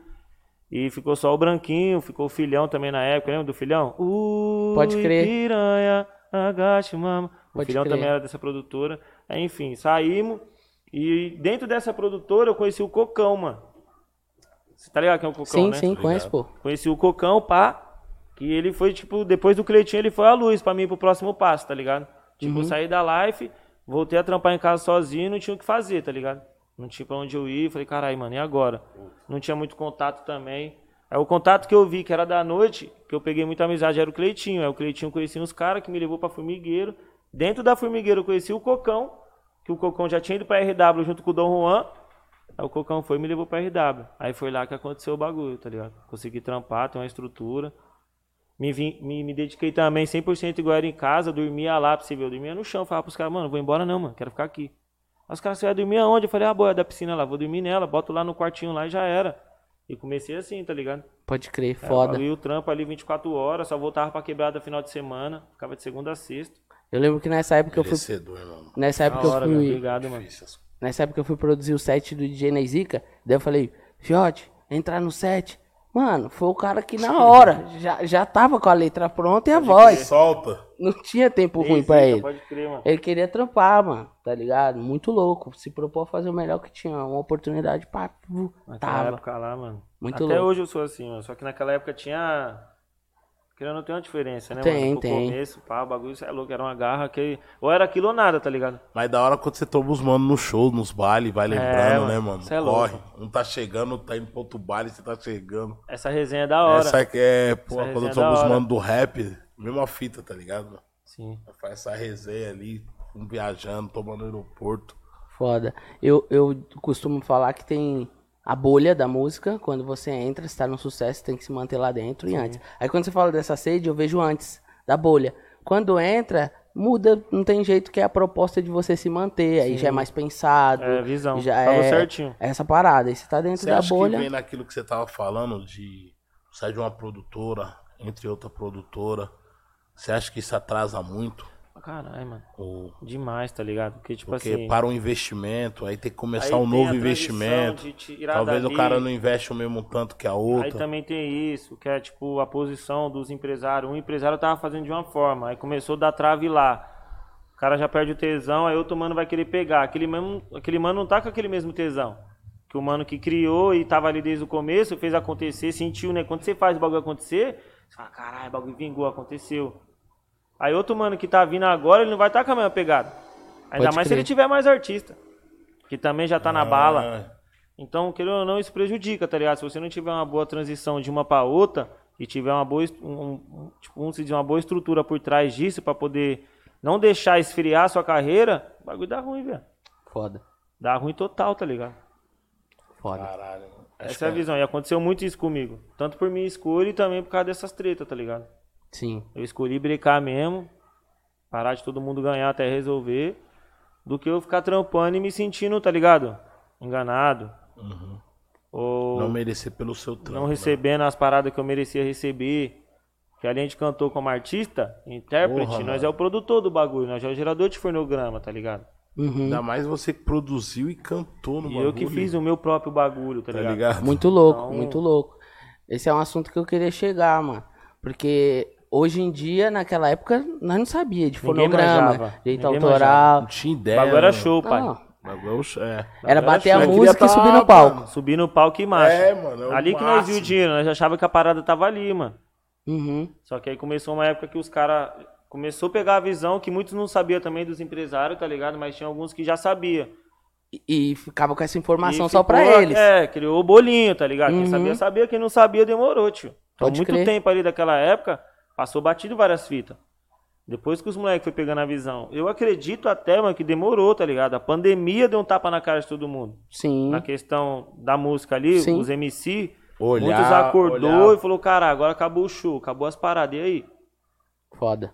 E ficou só o branquinho, ficou o filhão também na época, lembra do filhão? Ui, Pode crer. piranha, agache, mama. O Pode filhão crer. também era dessa produtora. Aí, enfim, saímos. E dentro dessa produtora eu conheci o Cocão, mano. Você tá ligado quem é o Cocão, sim, né? sim, conheço, pô. Conheci o Cocão, pá. Que ele foi, tipo, depois do Cleitinho, ele foi a luz pra mim pro próximo passo, tá ligado? Tipo, eu saí da life, voltei a trampar em casa sozinho, não tinha o que fazer, tá ligado? Não tinha pra onde eu ir, falei, caralho, mano, e agora? Não tinha muito contato também. Aí o contato que eu vi, que era da noite, que eu peguei muita amizade, era o Cleitinho. Aí o Cleitinho conhecia uns caras que me levou pra Formigueiro. Dentro da Formigueiro eu conheci o Cocão, que o Cocão já tinha ido pra RW junto com o Dom Juan. Aí o Cocão foi e me levou pra RW. Aí foi lá que aconteceu o bagulho, tá ligado? Consegui trampar, ter uma estrutura. Me, vim, me, me dediquei também 100% igual era em casa, dormia lá pra você ver. Eu dormia no chão, falava pros caras, mano, vou embora não, mano, quero ficar aqui. Aí os caras, você vai dormir aonde? Eu falei, ah, boa, é da piscina lá, vou dormir nela, boto lá no quartinho lá e já era. E comecei assim, tá ligado? Pode crer, É, foda. Ali o trampo ali 24 horas, só voltava pra quebrada final de semana, ficava de segunda a sexta. Eu lembro que nessa época eu fui. Merecedor, mano. Nessa época eu hora, velho, fui. obrigado, mano. Nessa época eu fui produzir o set do DJ Nezica. Daí eu falei, Fiote, entrar no set. Mano, foi o cara que na hora já, já tava com a letra pronta e a Ele voz. solta. Não tinha tempo ruim Sim, pra ele. Pode crer, mano. Ele queria trampar, mano, tá ligado? Muito louco. Se propôs a fazer o melhor que tinha. Uma oportunidade, pá, vu, Naquela tava. época lá, mano. Muito Até louco. hoje eu sou assim, mano. Só que naquela época tinha. Querendo não tem uma diferença, né, Tem, mano? Pro tem. começo, pá, o bagulho, isso é louco, era uma garra que. Ou era aquilo ou nada, tá ligado? Mas da hora quando você toma os manos no show, nos bailes, vai lembrando, mano. né, mano? Cê é Corre. louco. Um tá chegando, tá indo pro outro baile, você tá chegando. Essa resenha é da hora. Essa aqui é, pô, Essa quando eu é tomo da os manos do rap, mesma fita, tá ligado? mano? Sim. Faz essa resenha ali, um viajando, tomando no aeroporto. Foda. Eu, eu costumo falar que tem a bolha da música. Quando você entra, você tá no sucesso, tem que se manter lá dentro e antes. Aí quando você fala dessa sede, eu vejo antes da bolha. Quando entra, muda, não tem jeito que é a proposta de você se manter. Aí já é mais pensado. É, visão. Já Falou é certinho. essa parada. Aí você tá dentro Você da acha bolha. que vem naquilo que você tava falando, de sair de uma produtora, entre outra produtora, você acha que isso atrasa muito? Caralho, mano. Ou... Demais, tá ligado? Porque, tipo Porque assim. para um investimento, aí tem que começar aí um novo investimento. Talvez o dali. cara não investe o mesmo tanto que a Aí outra. também tem isso, que é tipo a posição dos empresários. Um empresário tava fazendo de uma forma, aí começou a dar trave lá. O cara já perde o tesão, aí outro mano vai querer pegar. Aquele, mesmo, aquele mano não tá com aquele mesmo tesão. Que o mano que criou e tava ali desde o começo, fez acontecer, sentiu, né? Quando você faz o bagulho acontecer, você fala, caralho, o bagulho vingou, aconteceu. Aí outro mano que tá vindo agora, ele não vai estar tá com a mesma pegada. Ainda Pode mais se crer. ele tiver mais artista. Que também já tá na bala. Ah, Então, querendo ou não, isso prejudica, tá ligado? Se você não tiver uma boa transição de uma pra outra e tiver uma boa, um, um- tipo, vamos dizer, uma boa estrutura por trás disso pra poder não deixar esfriar a sua carreira, o bagulho dá ruim, velho. Foda. Dá ruim total, tá ligado? Foda. Caralho. Essa é a que visão. E aconteceu muito isso comigo. Tanto por minha escolha e também por causa dessas tretas, tá ligado? Sim. Eu escolhi brincar mesmo, parar de todo mundo ganhar até resolver, do que eu ficar trampando e me sentindo, tá ligado? Enganado. Ou Não merecer pelo seu trampo. não né? recebendo as paradas que eu merecia receber. Que além de cantor como artista, intérprete, Porra, nós mano. é o produtor do bagulho, nós é o gerador de fonograma, tá ligado? Uhum. Ainda mais você que produziu e cantou no E bagulho. eu que fiz o meu próprio bagulho, tá, Tá ligado? ligado? Muito louco, Então- muito louco. Esse é um assunto que eu queria chegar, mano. Porque hoje em dia, naquela época, nós não sabia de Ninguém fonograma, manjava, direito ninguém autoral. Não tinha ideia. bagulho era né, show, pai. Não, bagulho é. era bater a música e tá, subir no mano. palco. Subir no palco e marcha. É, mano, é ali que nós viu o dinheiro, nós achava que a parada tava ali, mano. Uhum. Só que aí começou uma época que os caras começou a pegar a visão que muitos não sabiam também dos empresários, tá ligado? Mas tinha alguns que já sabia. E, e ficava com essa informação E só pra eles. É, criou o bolinho, tá ligado? Quem Uhum. sabia, sabia. Quem não sabia, demorou, tio. Então, Pode muito crer. tempo ali daquela época, passou batido várias fitas. Depois que os moleques foi pegando a visão. Eu acredito até, mano, que demorou, tá ligado? A pandemia deu um tapa na cara de todo mundo. Sim. Na questão da música ali, Sim. os MC, Olhar, muitos acordou olhar. e falou, cara, agora acabou o show, acabou as paradas. E aí? Foda.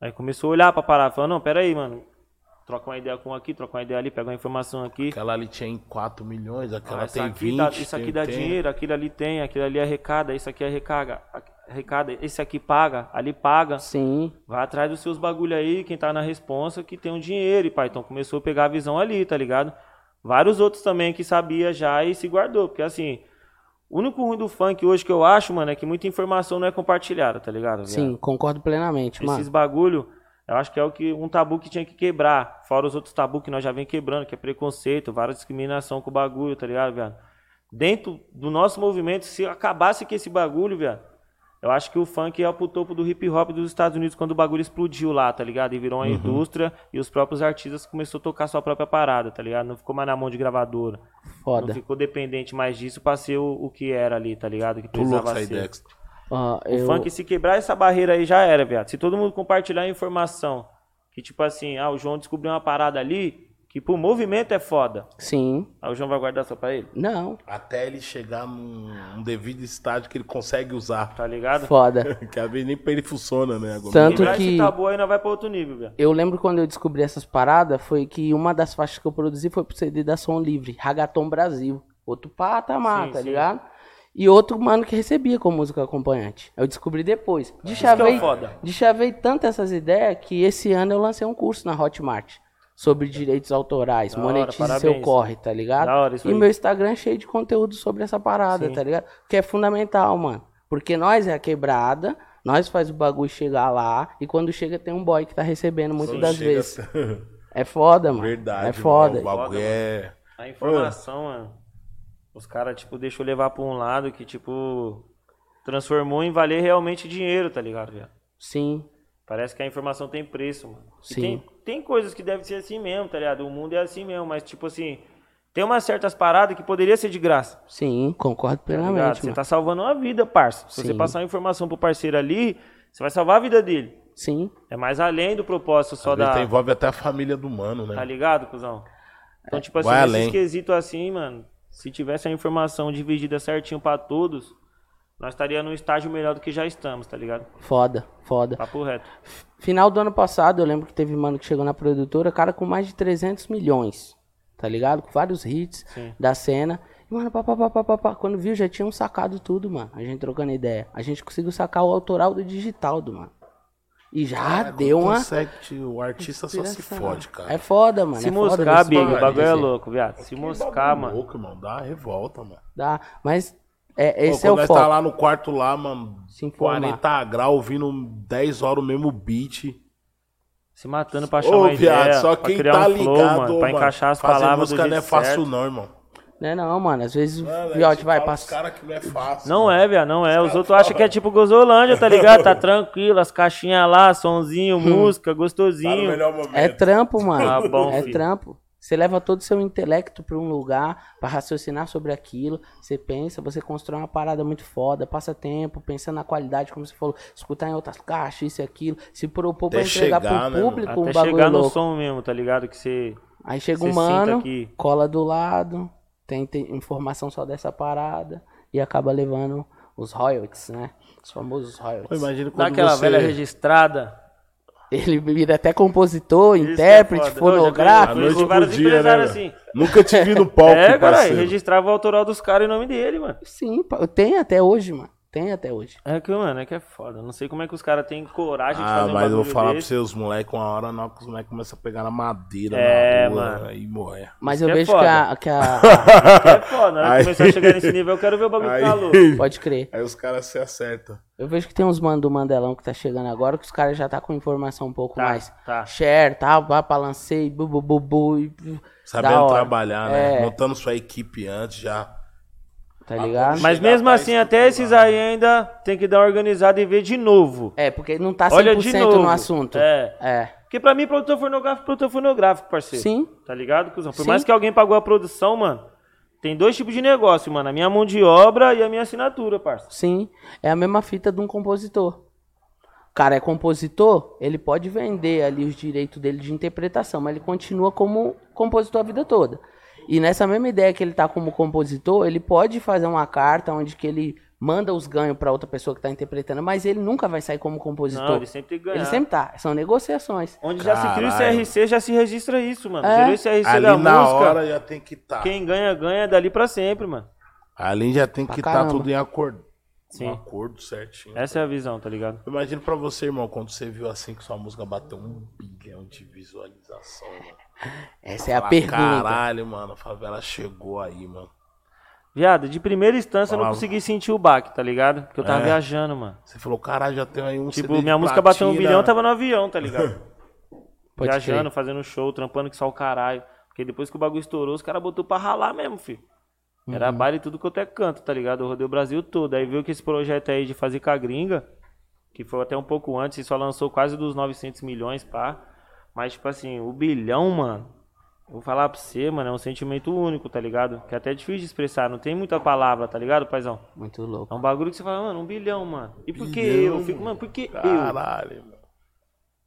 Aí começou a olhar pra parar, falou, não, pera aí, mano. Troca uma ideia com um aqui, troca uma ideia ali, pega uma informação aqui. Aquela ali tinha em 4 milhões, aquela Ah, isso tem aqui 20. dá, isso aqui tem- dá tem- dinheiro, aquilo ali tem, aquilo ali arrecada, isso aqui arrecada, arrecada, esse aqui paga, ali paga. Sim. Vai atrás dos seus bagulho aí, quem tá na responsa que tem um dinheiro, e pai, então começou a pegar a visão ali, tá ligado? Vários outros também que sabia já e se guardou, porque assim, o único ruim do funk hoje que eu acho, mano, é que muita informação não é compartilhada, tá ligado? viado? Sim, concordo plenamente, Esses mano. bagulho, eu acho que é o que um tabu que tinha que quebrar. Fora os outros tabus que nós já vem quebrando, que é preconceito, várias discriminação com o bagulho, tá ligado, viado? Dentro do nosso movimento, se acabasse com esse bagulho, viado, eu acho que o funk ia pro topo do hip hop dos Estados Unidos quando o bagulho explodiu lá, tá ligado? E virou uma indústria e os próprios artistas começaram a tocar sua própria parada, tá ligado? Não ficou mais na mão de gravadora. Foda. Não ficou dependente mais disso pra ser o, o que era ali, tá ligado? Que louco precisava ser. Ó, O eu... funk, se quebrar essa barreira aí, já era, viado. Se todo mundo compartilhar a informação, que tipo assim, ah, o João descobriu uma parada ali, que pro movimento é foda. Sim. Aí o João vai guardar só pra ele, Não. Até ele chegar num, num devido estágio que ele consegue usar. tá ligado? Foda. Que vezes nem pra ele funciona, né? Agora, Tanto Quebrar que- esse tabu aí, nós vai pra outro nível, velho. Eu lembro quando eu descobri essas paradas, foi que uma das faixas que eu produzi foi pro CD da Som Livre, Ragaton Brasil. Outro patamar, Sim, tá sim. ligado? E outro mano que recebia com música acompanhante. Eu descobri depois. que é Deschavei, o foda. deschavei tanto essas ideias que esse ano eu lancei um curso na Hotmart. Sobre direitos autorais. Da hora, monetize seu parabéns. corre, tá ligado? Da hora isso E aí. meu Instagram é cheio de conteúdo sobre essa parada, Sim. tá ligado? Que é fundamental, mano. Porque nós é a quebrada, nós faz o bagulho chegar lá, e quando chega tem um boy que tá recebendo muitas das chega- vezes. É foda, mano. Verdade. É foda. mano, O bagulho é. A informação, mano. Os caras, tipo, deixou levar pra um lado que, tipo, transformou em valer realmente dinheiro, tá ligado? Sim, Parece que a informação tem preço, mano. E Sim. Tem, tem coisas que devem ser assim mesmo, tá ligado? O mundo é assim mesmo, mas, tipo assim, tem umas certas paradas que poderia ser de graça. sim, concordo Tá plenamente, Você mano. tá salvando uma vida, parça. Se você Sim. passar uma informação pro parceiro ali, você vai salvar a vida dele. Sim, É mais além do propósito só da. envolve até a família do mano, né? Tá ligado, cuzão? Então, tipo assim, Vai nesse além. quesito assim, mano, se tivesse a informação dividida certinho pra todos, nós estaríamos num estágio melhor do que já estamos, tá ligado? foda, foda. Papo reto. Final do ano passado, eu lembro que teve mano que chegou na produtora, cara com mais de 300 milhões, tá ligado? Com vários hits Sim. da cena. E, mano, pá, pá, pá, pá, pá, pá. quando viu, já tinham sacado tudo, mano. A gente trocando ideia. A gente conseguiu sacar o autoral do digital do mano. E já Cara, deu uma. consegue, o artista só se fode, cara. É foda, mano. Se é moscar, Big, o bagulho, é louco, viado. Se Que moscar, mano. louco, irmão. Dá uma revolta, mano. Dá. Mas é, Pô, esse é quando o nós foco. tá lá no quarto lá, mano, Se informar. 40 graus, ouvindo 10 horas o mesmo beat. Se matando pra achar Ô, uma viado, ideia, só pra quem criar tá um flow, ligado, mano, pra mano, encaixar as fazer palavras música do não é jeito fácil certo. não, irmão. Não é não, mano. Às vezes, Mano, fiote, você vai, fala pros passa. cara que não é fácil. Não mano. é, viado, não é. Os caras outros acham que é tipo Gozolândia, tá ligado? Tá tranquilo, as caixinhas lá, sonzinho, música, Tá no gostosinho. melhor momento. É trampo, mano. Ah, bom, é filho. trampo. Você leva todo o seu intelecto pra um lugar pra raciocinar sobre aquilo. Você pensa, você constrói uma parada muito foda, passa tempo, pensando na qualidade, como você falou, escutar em outras caixas, isso e aquilo, se propor pra Até entregar chegar, pro né, público Até um bagulho chegar no louco. som mesmo, tá ligado? Que você. Aí chega Você um mano, cola do lado, tem, tem informação só dessa parada e acaba levando os royalties, né? Os famosos royalties. Imagina quando Dá aquela você... velha registrada. Ele vira até compositor, Isso é intérprete, já fonográfico. Noite Conheci vários pro dia, né, assim. Nunca te vi no palco, É, cara, registrava o autoral dos caras em nome dele, mano. Sim, tem até hoje, mano. Tem até hoje. É que, mano, é que é foda. Não sei como é que os caras têm coragem de Ah, fazer um mas eu vou falar pra desse. você, os moleques, uma hora não, que os moleques começam a pegar na madeira, É, na rua, mano. aí morre. Mas eu que é vejo foda. que a, que a- É foda, na hora que Aí- começar a chegar nesse nível, eu quero ver o bagulho ficar louco. Aí, Pode crer. aí os caras se acertam. Eu vejo que tem uns mano do Mandelão que tá chegando agora, que os caras já tá com informação um pouco Tá, mais. tá. Share, tá? Vá pra lancei, bu, bu, bu, bu, e- Sabendo trabalhar, né? É. Montando sua equipe antes já. Tá ligado? Mas mesmo assim, até esses lá. aí ainda tem que dar uma organizada e ver de novo. É, porque não tá 100% Olha de novo. no assunto. É. É. Porque pra mim, produtor fonográfico, produtor fonográfico, parceiro. Sim. Tá ligado, cuzão? Por Sim. mais que alguém pagou a produção, mano, tem dois tipos de negócio, mano. A minha mão de obra e a minha assinatura, parça. Sim, é a mesma fita de um compositor. O cara é compositor, ele pode vender ali os direitos dele de interpretação, mas ele continua como compositor a vida toda. E nessa mesma ideia que ele tá como compositor, ele pode fazer uma carta onde que ele manda os ganhos para outra pessoa que tá interpretando, mas ele nunca vai sair como compositor. Não, ele sempre ganhar. Ele sempre tá, são negociações. Onde já se cria o Caralho. CRC, já se registra isso, mano. É. Gerou o CRC Ali da na música. hora já tem que estar. Quem ganha, ganha dali pra sempre, mano. Ali já tem Pra que estar caramba. tudo em acordo. Sim. Um acordo certinho. Essa é a visão, tá ligado? Imagina pra você, irmão, quando você viu assim que sua música bateu um bilhão de visualização, mano. Essa é a Fala, pergunta. Caralho, mano, a favela chegou aí, mano. Viado, de primeira instância eu não Falava. consegui sentir o baque, tá ligado? Porque eu tava É. viajando, mano. Você falou, caralho, já tem aí um Tipo, CD de minha música bateu um platina. bilhão, tava no avião, tá ligado? Pode Viajando, crer. fazendo show, trampando que só o caralho. Porque depois que o bagulho estourou, os caras botou pra ralar mesmo, filho. Era Uhum. baile tudo quanto é canto, tá ligado? Eu rodei o Brasil todo. Aí viu que esse projeto aí de fazer com a gringa, que foi até um pouco antes, e só lançou quase dos 900 milhões, pá. Mas, tipo assim, o bilhão, mano, eu vou falar pra você, mano, é um sentimento único, tá ligado? Que é até difícil de expressar, não tem muita palavra, tá ligado, paizão? Muito louco. É um bagulho que você fala, mano, um bilhão, mano. E por que eu? Eu fico, mano, por que eu? Caralho, mano.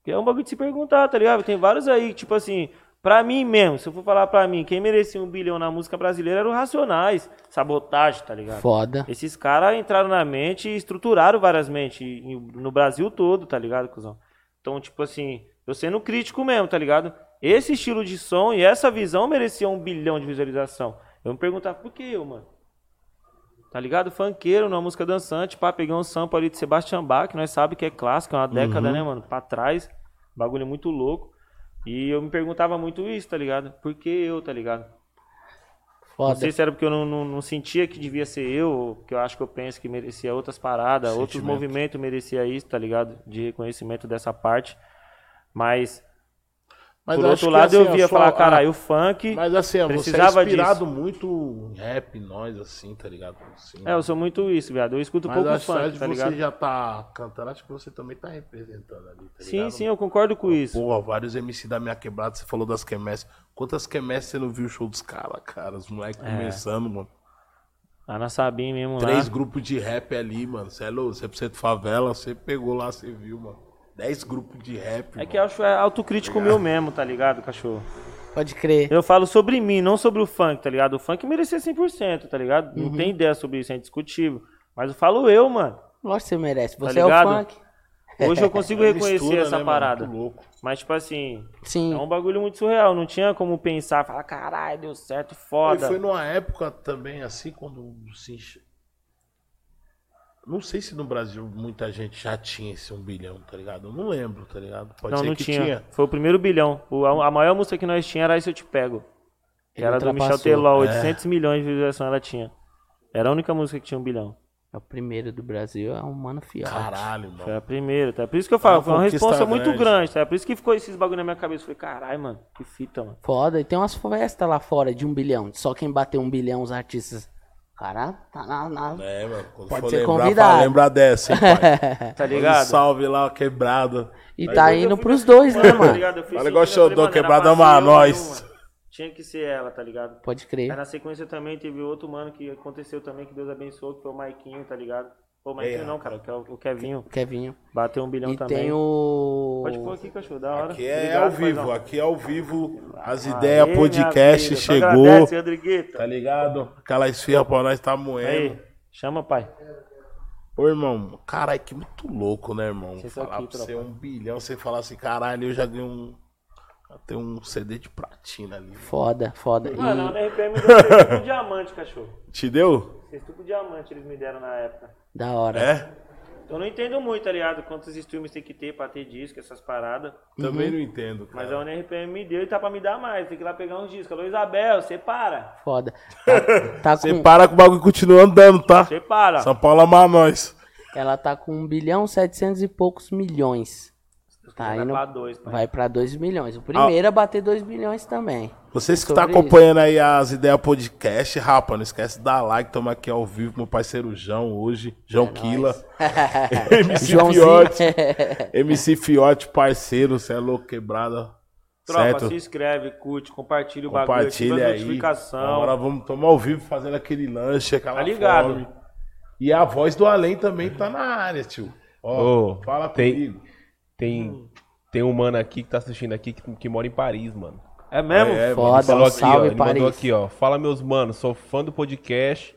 Que é um bagulho de se perguntar, tá ligado? Tem vários aí, tipo assim, pra mim mesmo, se eu for falar pra mim, quem merecia um bilhão na música brasileira era o Racionais. Sabotagem, tá ligado? Foda. Esses caras entraram na mente e estruturaram várias mentes no Brasil todo, tá ligado, cuzão? Então, tipo assim, eu sendo crítico mesmo, tá ligado? Esse estilo de som e essa visão mereciam um bilhão de visualização. Eu me perguntava, por que eu, mano? Tá ligado? Funkeiro, numa música dançante, pá, peguei um sample ali de Sebastian Bach, que nós sabe que é clássico, é uma década, né, mano? Pra trás. Bagulho muito louco. E eu me perguntava muito isso, tá ligado? Por que eu, tá ligado? Não Foda. sei se era porque eu não, não, não sentia que devia ser eu, que eu acho que eu penso que merecia outras paradas, outros movimentos merecia isso, tá ligado? De reconhecimento dessa parte. Mas, Mas por outro que, lado, assim, eu via sua- falar, caralho, o funk. Mas assim, ó, você é precisava inspirado muito em rap, nós, assim, tá ligado? Assim, É, eu sou muito isso, viado. Eu escuto mas pouco acho que funk, de tá você ligado? já tá cantando, acho que você também tá representando ali, tá Sim, ligado? sim, eu concordo com isso. Porra, vários MC da minha quebrada, você falou das quermesses. Quantas quermesses você não viu o show dos caras, cara? Os moleques É. começando, mano. Lá na Sabim mesmo Três lá. grupos de rap ali, mano. Você é louco, você é favela, você pegou lá, você viu, mano. Dez grupos de rap, É mano. que eu acho é autocrítico meu mesmo, tá ligado, cachorro? Pode crer. Eu falo sobre mim, não sobre o funk, tá ligado? O funk merecia 100%, tá ligado? Uhum. Não tem ideia sobre isso, é indiscutível. Mas eu falo eu, mano. Lógico que você merece. Tá Você é o funk. Hoje eu consigo É reconhecer mistura, essa né, mano? parada. Muito louco. Mas, tipo assim, Sim. é um bagulho muito surreal. Não tinha como pensar, falar, caralho, deu certo, E foda. foi numa época também, assim, quando se... Não sei se no Brasil muita gente já tinha esse um bilhão, tá ligado? Eu não lembro, tá ligado? Pode não, ser não que tinha. Foi o primeiro bilhão. O- a, a maior música que nós tinha era Isso Eu Te Pego. Que Ele era do Michel. Teló, É. 800 milhões de visualizações ela tinha. Era a única música que tinha um bilhão. É o primeiro do Brasil, é o Mano Fiote. Caralho, Foi mano. a primeira, tá? Por isso que eu falo, uma foi uma conquista responsa muito grande. grande, tá? Por isso que ficou esses bagulho na minha cabeça. Eu falei, caralho, mano, que fita, mano. Foda. E tem umas festas lá fora de um bilhão. Só quem bateu um bilhão, os artistas. Cara, tá na. na- É, mano. Quando Pode for ser lembrar, convidado. fala, lembra dessa, hein, pai? Tá ligado? Um salve lá, quebrado. E Aí tá indo pros me dois, né, acostumando, tá mano? ligado? Eu fui Fala igual mano, quebrada pra ser ama eu, nós. mano. Tinha que ser ela, tá ligado? Pode Aí crer. na sequência também teve outro mano que aconteceu também, que Deus abençoou, que foi o Maiquinho, tá ligado? Pô, Maiquinho É. não, cara, que é o Kevinho. Kevinho. Bateu um bilhão E também. tem o. Pode pôr aqui, cachorro, da hora. Aqui é Obrigado, ao vivo, aqui é ao vivo. As ideias podcast chegou. agradece, Rodriguito. Tá ligado? Aquela esfirra pra nós tá moendo. Aí, chama, pai. Ô, irmão, caralho, que muito louco, né, irmão? Vocês Falar aqui, pra você um bilhão, você falar assim, caralho, eu já ganhei um. Tenho um CD de platina ali. Foda, foda. E- Mano, a RPM me deu com diamante, cachorro. Te deu? Sexto com diamante eles me deram na época. Da hora. É? Eu não entendo muito, tá ligado? Quantos streams tem que ter pra ter disco, essas paradas. Também não entendo, Mas cara. a UNRPM me deu e tá pra me dar mais. Tem que ir lá pegar uns discos. Alô, Isabel, separa. Foda. Tá, tá Você com, para que o bagulho continua andando, tá? Separa. São Paulo ama nós. ela tá com 1 bilhão 700 e poucos milhões. Tá Vai indo, pra dois, pai. vai pra 2 milhões. O primeiro a bater 2 milhões também. Vocês que estão acompanhando aí as ideias podcast, rapa, não esquece de dar like, toma aqui ao vivo, meu parceiro João hoje, João Quila, MC Joãozinho. Fiote, MC Fiote, parceiro, você é louco, quebrada, Tropa, certo? se inscreve, curte, compartilha o bagulho, Compartilha ativa a aí, notificação. agora vamos tomar ao vivo fazendo aquele lanche, aquela Tá ligado? fome. E a voz do além também tá na área, tio. Ó, Ô, fala tem- comigo. Tem, tem um mano aqui que tá assistindo aqui que, que mora em Paris, mano. É mesmo? É, Foda, Falou um aqui, ó. salve, Ele mandou Paris. aqui, ó. Fala, meus manos, sou fã do podcast.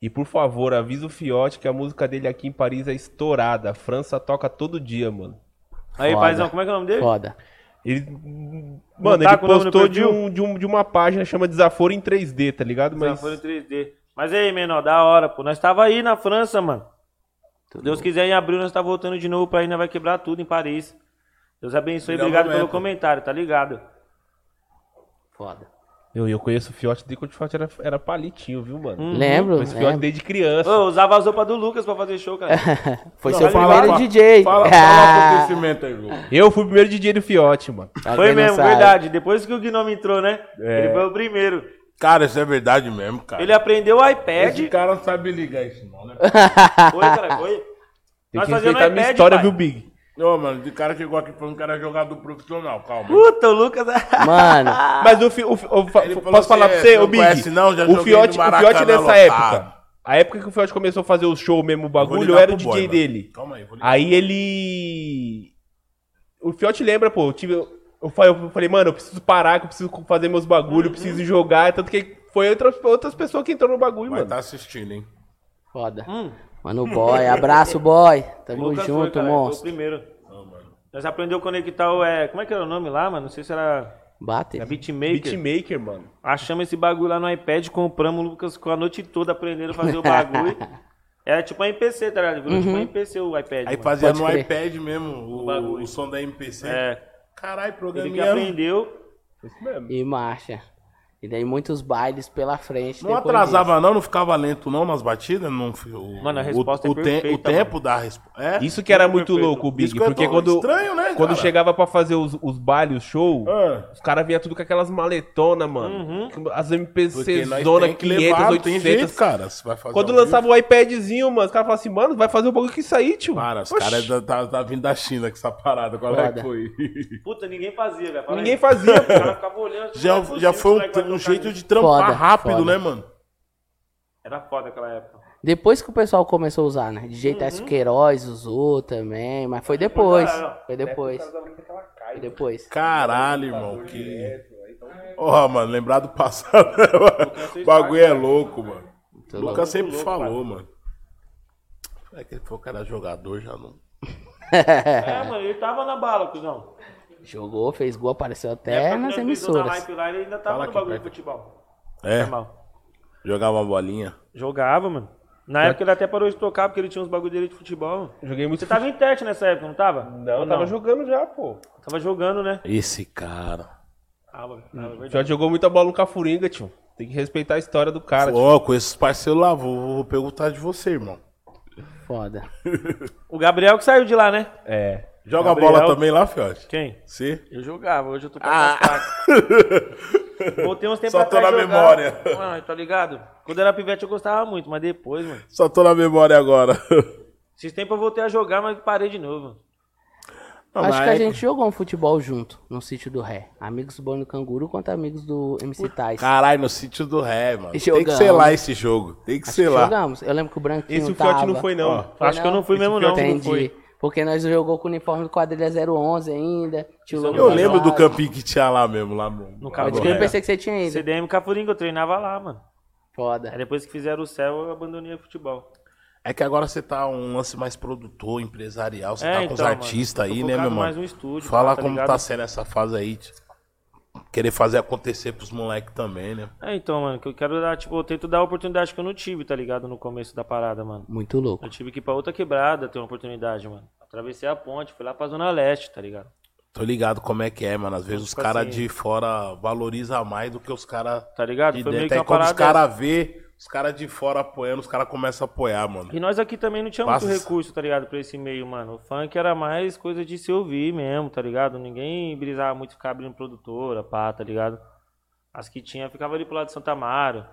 E por favor, avisa o Fiote que a música dele aqui em Paris é estourada. A França toca todo dia, mano. Aí, paizão, como é que é o nome dele? Foda. Ele. Mano, tá ele postou de, um, de, um, de uma página chama Desaforo em 3D, tá ligado? Mas. foi no 3D. Mas aí, menor, da hora, pô. Nós tava aí na França, mano. Se Deus quiser, em abril nós tá voltando de novo pra aí, nós vai quebrar tudo em Paris. Deus abençoe, Melhor obrigado momento. pelo comentário, tá ligado? Foda. Eu, eu conheço o Fiote desde quando o Fiote era, era palitinho, viu, mano? Hum. Lembro, Conheço o Fiote desde criança. Ô, eu usava as roupas do Lucas pra fazer show, cara. Foi Não, seu primeiro fala- DJ. Fala, Ah, fala o crescimento aí, Lu. Eu fui o primeiro DJ do Fiote, mano. Foi mesmo, sabe. verdade. Depois que o Gnome entrou, né? É. Ele foi o primeiro. Cara, isso é verdade mesmo, cara. Ele aprendeu o Esse iPad. cara não sabe ligar isso não, né? Foi, cara, foi. Tem Nós que respeitar a minha iPad, história, pai. viu, Big? Ô, mano, de cara que chegou aqui falando que era jogador profissional, calma. Puta, o Lucas. Mano, Mas o, Fi- o, o posso falar assim, pra você, não ô Big? conhece não? Já o joguei Fiote, o Fiote nessa lotado. época. A época que o Fiote começou a fazer o show mesmo, o bagulho, eu era o DJ boy, mano. dele. Calma aí, vou ligar. Aí ele. O Fiote lembra, pô, eu, tive... eu fa- eu falei, mano, eu preciso parar, que eu preciso fazer meus bagulho, eu preciso jogar. Tanto que foi outras, outras pessoas que entrou no bagulho, Vai mano. tá assistindo, hein? foda. Hum, Mano, boy, abraço, boy. Tamo Lucas foi, junto, cara, Foi o monstro. primeiro. Nós aprendeu a conectar o. É, como é que era o nome lá, mano? Não sei se era. Bate. É Beatmaker. Beatmaker, mano. Achamos esse bagulho lá no iPad, compramos, o Lucas ficou a noite toda aprendendo a fazer o bagulho. Era tipo um MPC, tá ligado? Virou tipo um MPC o iPad. Aí mano. fazia Pode no crer. iPad mesmo o, o som da MPC. É. Caralho, Ele que programinha. aprendeu. Isso mesmo. E marcha. E daí muitos bailes pela frente. Não atrasava, não? Não ficava lento, não, nas batidas? Não, o, Mano, a o- resposta o, é te- perfeita, O tempo da resposta. É? Isso que era Muito perfeito. louco, o Big, eu porque tô- quando, Estranho, né, quando cara? chegava pra fazer os, os bailes, o show, Ah. os caras vinham tudo com aquelas maletonas, mano. Uhum. As MPC zona tem que 500, levar, não 800. tem jeito, cara. Você vai fazer Quando vivo. lançava o iPadzinho, mano, os caras falavam assim, mano, vai fazer o bagulho que isso aí, tio. Para, os caras da, da vindo da China com essa parada. Qual é que foi? Puta, ninguém fazia, velho. Ninguém aí. fazia, O pô. cara ficava olhando. Já, é já foi o um, um jeito de trampar Foda, rápido, foda. né, mano? Era foda aquela época. Depois que o pessoal começou a usar, né? DJ Uhum. Tasso Queiroz usou também, mas foi depois. Foi depois. Foi depois. Caralho, irmão. Que. Ó, mano, lembrar do passado. o bagulho é louco, mano. O. Lucas sempre louco, falou, mano. É que ele foi o cara jogador, já não. É, mano, ele tava na bala, cuzão. Jogou, fez gol, apareceu Na até nas emissoras. Life lá, ele ainda tava Fala no bagulho de futebol. É, Normal. jogava uma bolinha. Jogava, mano. Na época ele até parou de tocar porque ele tinha uns bagulho dele de futebol. Joguei muito Você tava em teste nessa época, não tava? Não, Ou eu tava jogando já, pô. Tava jogando, né? Esse cara. Tava, tava, O verdade. Fiote jogou muita bola no Cafuringa, tio. Tem que respeitar a história do cara, tio. Ó, com esses parceiros lá, vou, vou perguntar de você, irmão. Foda. O Gabriel que saiu de lá, né? É. Joga Gabriel. bola também lá, Fiote? Quem? Você? Eu jogava, hoje eu tô com Ah. Voltei uns tempos Só tô atrás na jogar. memória. Mano, tá ligado? Quando era pivete eu gostava muito, mas depois, mano. Só tô na memória agora. Esses tempos eu voltei a jogar, mas parei de novo. Não, Acho na que a época- gente jogou um futebol junto, no sítio do Ré. Amigos do Boi no Canguru contra amigos do MC Tais. Caralho, no sítio do Ré, mano. Tem que ser lá esse jogo. Tem que Acho ser que lá. jogamos. Eu lembro que o Branquinho Esse o tava. Fiote não foi, não. Ó. Foi Acho que eu não fui Esse mesmo, não. Fiote não Entendi. foi. Porque nós jogou com o uniforme do quadrilha 011 ainda. Tinha o logo Eu lembro do campinho que tinha lá mesmo, lá no. No lá eu pensei que você tinha ido. CDM Cafuringa, eu treinava lá, mano. Aí Foda. depois que fizeram o céu, eu abandonei o futebol. É que agora você tá um lance mais produtor, empresarial, você É, tá com os então, artistas mano. aí, né, meu mano? mais no estúdio, Fala tá como ligado? tá sendo essa fase aí. tio. Querer fazer acontecer pros moleques também, né? É, então, mano, que eu quero dar, tipo, eu tento dar a oportunidade que eu não tive, tá ligado? No começo da parada, mano. Muito louco. Eu tive que ir pra outra quebrada ter uma oportunidade, mano. Atravessei a ponte, fui lá pra Zona Leste, tá ligado? Tô ligado como é que é, mano. Às vezes os Tipo caras assim- de fora valorizam mais do que os caras Tá ligado? de Foi meio que Aí uma quando os parada caras vê, os caras de fora apoiando, os caras começam a apoiar, mano. E nós aqui também não tinha Passa- muito recurso, tá ligado? Pra esse meio, mano. O funk era mais coisa de se ouvir mesmo, tá ligado? Ninguém brisava muito ficar abrindo produtora, pá, tá ligado? As que tinha ficava ali pro lado de Santa Amaro,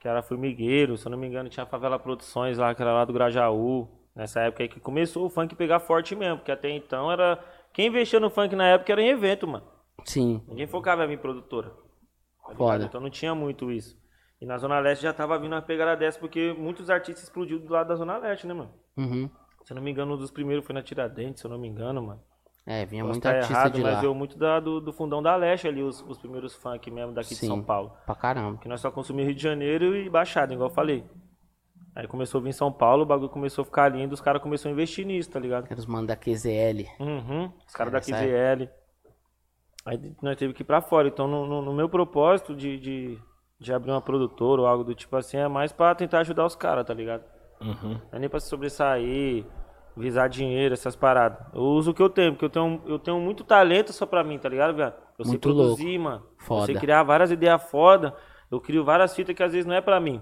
que era Formigueiro, se eu não me engano, tinha a Favela Produções lá, que era lá do Grajaú. Nessa época aí que começou o funk pegar forte mesmo, porque até então era. Quem investia no funk na época era em evento, mano. Sim, Ninguém focava em produtora. tá ligado? Foda. Então não tinha muito isso. E na Zona Leste já tava vindo uma pegada dessa, porque muitos artistas explodiu do lado da Zona Leste, né, mano? Uhum. Se eu não me engano, um dos primeiros foi na Tiradentes, se eu não me engano, mano. É, vinha Posso muito estar artista errado, de mas lá. veio muito da- do, do fundão da Leste ali, os, os primeiros funk mesmo daqui de Sim. São Paulo. Pra caramba. Que nós só consumimos Rio de Janeiro e Baixada, igual eu falei. Aí começou a vir em São Paulo, o bagulho começou a ficar lindo, os caras começaram a investir nisso, tá ligado? Era os manos da QZL. Uhum, os caras da QZL. Aí nós teve que ir pra fora. Então, no, no- no meu propósito de, de, de abrir uma produtora ou algo do tipo assim, é mais pra tentar ajudar os caras, tá ligado? Uhum. Não é nem pra se sobressair, visar dinheiro, essas paradas. Eu uso o que eu tenho, porque eu tenho, eu tenho muito talento só pra mim, tá ligado, viado? Eu sei Muito produzir, mano. Eu Foda. sei criar várias ideias foda. Eu crio várias fitas que às vezes não é pra mim.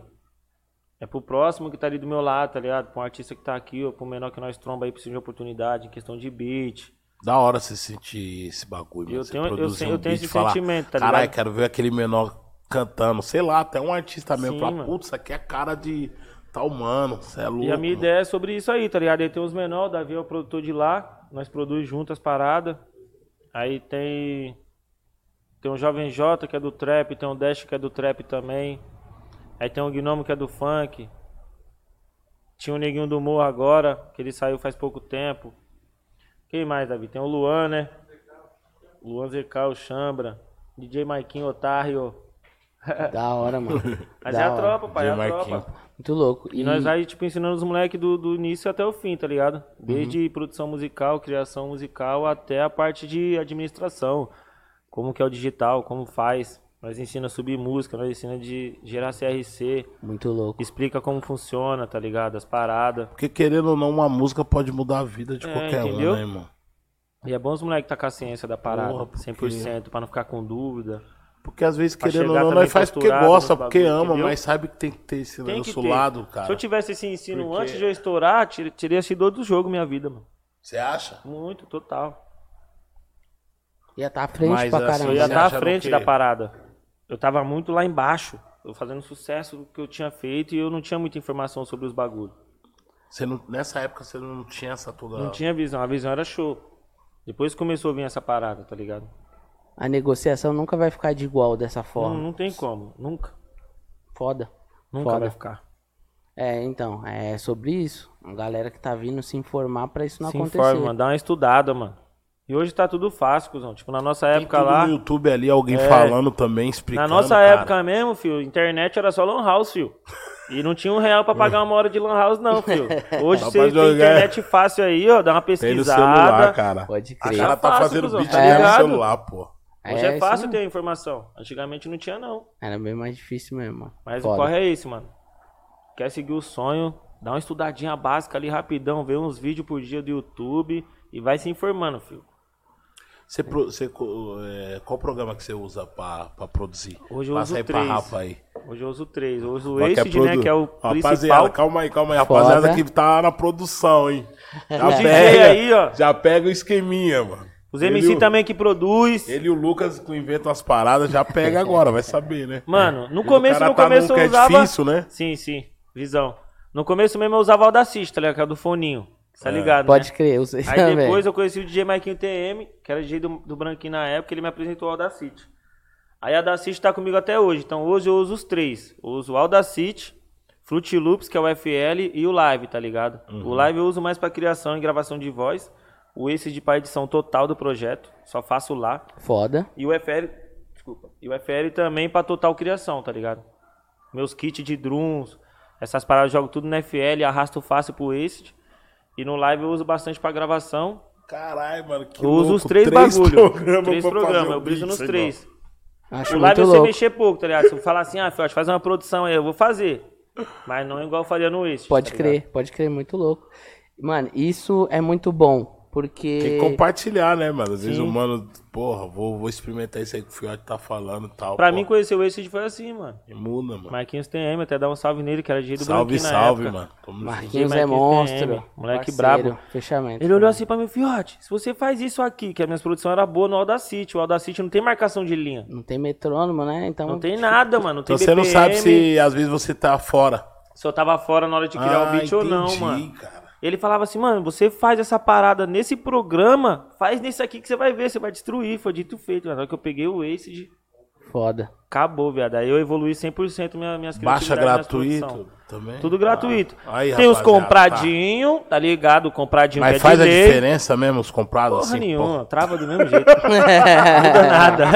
É pro próximo que tá ali do meu lado, tá ligado? Pra um artista que tá aqui, ou pro menor que nós tromba aí, precisa de oportunidade, em questão de beat. Da hora você sentir esse bagulho, mano. Eu tenho- eu sei- um eu tenho esse falar, sentimento, tá Caralho, ligado?" quero ver aquele menor cantando. Sei lá, até um artista mesmo. Sim, mano. putz, isso aqui é cara de tal mano. Você é louco. E a minha mano." ideia é sobre isso aí, tá ligado? Aí tem os menores, o Davi é o produtor de lá, nós produzimos juntos as paradas. Aí tem. Tem o Jovem J que é do trap, tem o Dash que é do trap também. Aí tem o Gnomo que é do funk. Tinha o Neguinho do Morro agora, que ele saiu faz pouco tempo. Quem mais, Davi? Tem o Luan, né? Luan o Chambra. DJ Maikinho Otário. Da hora, mano. Mas Da é a hora. tropa, pai, é a tropa. Muito louco. E nós aí, tipo, ensinando os moleques do, do início até o fim, tá ligado? Desde produção musical, criação musical, até a parte de administração. Como que é o digital, como faz. Nós ensina a subir música, nós ensina de gerar CRC, Muito louco. explica como funciona, tá ligado? As paradas. Porque querendo ou não, uma música pode mudar a vida de É, qualquer entendeu? um, né, irmão? E é bom os moleques tá com a ciência da parada, Porra, porque- 100%, pra não ficar com dúvida. Porque às vezes, Pra querendo ou não, nós faz porque gosta, porque bagulho, ama, entendeu? mas sabe que tem que ter esse Tem nosso lado, cara. Se eu tivesse esse ensino Porque- antes de eu estourar, teria sido outro jogo minha vida, mano. Você acha? Muito, total. Ia estar à frente Mas, pra assim, Eu caramba. ia estar à acha no frente da parada. Eu tava muito lá embaixo. Eu fazendo sucesso do que eu tinha feito e eu não tinha muita informação sobre os bagulhos. Você não, nessa época você não tinha essa toda. Não tinha visão. A visão era show. Depois começou a vir essa parada, tá ligado? A negociação nunca vai ficar de igual dessa Não, forma. não tem como. Nunca. Foda. Nunca Foda. vai ficar. É, então, é sobre isso. A galera que tá vindo se informar pra isso não Se acontecer. informa, mano. Dá uma estudada, mano. E hoje tá tudo fácil, cuzão. Tipo, na nossa Tem época tudo lá. no YouTube ali, alguém É. falando também, explicando. Na nossa cara. época mesmo, fio, internet era só lan house, fio. E não tinha um real pra pagar uma hora de lan house, não, fio. Hoje você tem jogar. internet fácil aí, ó, dá uma Tem no pesquisada. celular, cara. Pode O crer. cara tá fácil, fazendo cuzão, beat tá no celular, pô. Hoje é, isso fácil ter informação. Antigamente não tinha, não. Era bem mais difícil mesmo, mano. Mas Foda. o corre é esse, mano. Quer seguir o sonho, dá uma estudadinha básica ali rapidão, vê uns vídeos por dia do YouTube e vai se informando, filho. Você, pro- você é, qual programa que você usa pra, pra produzir? Hoje eu Passa uso aí pra três. Rafa aí. Hoje eu uso três. Eu uso o que é Acid, né, produ- que é o Rapaziada, principal. calma aí, calma aí. Rapaziada Foda. que tá na produção, hein? Já pega, aí, ó. Já pega o esqueminha, mano. Os Ele MC o- também que produz. Ele e o Lucas que inventam as paradas, já pega agora, vai saber, né? Mano, no o começo, cara no tá começo eu é usava... difícil, né? Sim, sim. Visão. No começo mesmo eu usava o Audacity, tá ligado? Que é o do foninho. Tá É. ligado, Pode né? crer, eu sei Aí também. depois eu conheci o DJ Maikinho TM, que era DJ do, do Branquinho na época, ele me apresentou o Audacity. Aí a Audacity tá comigo até hoje. Então hoje eu uso os três. Eu uso o Audacity, Fruit Loops, que é o FL, e o Live, tá ligado? O Live eu uso mais pra criação e gravação de voz. O Ace de pra edição total do projeto. Só faço lá. Foda. E o FL, desculpa. E o FL também pra total criação, tá ligado? Meus kits de drums, essas paradas eu jogo tudo no FL, arrasto fácil pro Ace. E no live eu uso bastante pra gravação. Caralho, mano, que Eu uso louco. os três, bagulho. programas três programas, um eu briso nos sei três. Acho O live muito você louco. mexer pouco, tá ligado? Se eu falar assim, ah, Fiote, faz uma produção aí, eu vou fazer. Mas não igual eu faria no Ace. Pode tá crer, ligado? pode crer, muito louco. Mano, isso é muito bom, Tem porque... que compartilhar, né, mano? Às vezes Sim. o mano, porra, vou, vou experimentar isso aí que o Fiote tá falando e tal. Pra pô. mim, conhecer o Ace foi assim, mano. Muda, mano. Marquinhos TM, até dar um salve nele, que era DJ do Salve, salve, época. mano. Marquinhos é Marquinhos monstro. TM, moleque parceiro, brabo. Fechamento. Ele olhou assim pra mim, Fiote, se você faz isso aqui, que a minha produção era boa no Audacity, o Audacity não tem marcação de linha. Não tem metrônomo, né? Então... Não tem nada, mano. Não tem Então você não sabe BPM, se às vezes você tá fora. se eu tava fora na hora de criar Ah, o beat ou não, entendi, mano. cara. Ele falava assim, mano, você faz essa parada nesse programa, faz nesse aqui que você vai ver, você vai destruir. Foi dito feito. Na hora que eu peguei o Ace, Foda. acabou, viado. Aí eu evoluí 100% minha, minhas Baixa gratuito também. Tudo gratuito. Ah, aí, Tem os rapaziada, compradinho, tá, ligado? O compradinho Mas é faz a diferença mesmo os comprados Porra assim? nenhuma, trava do mesmo jeito. Não muda nada.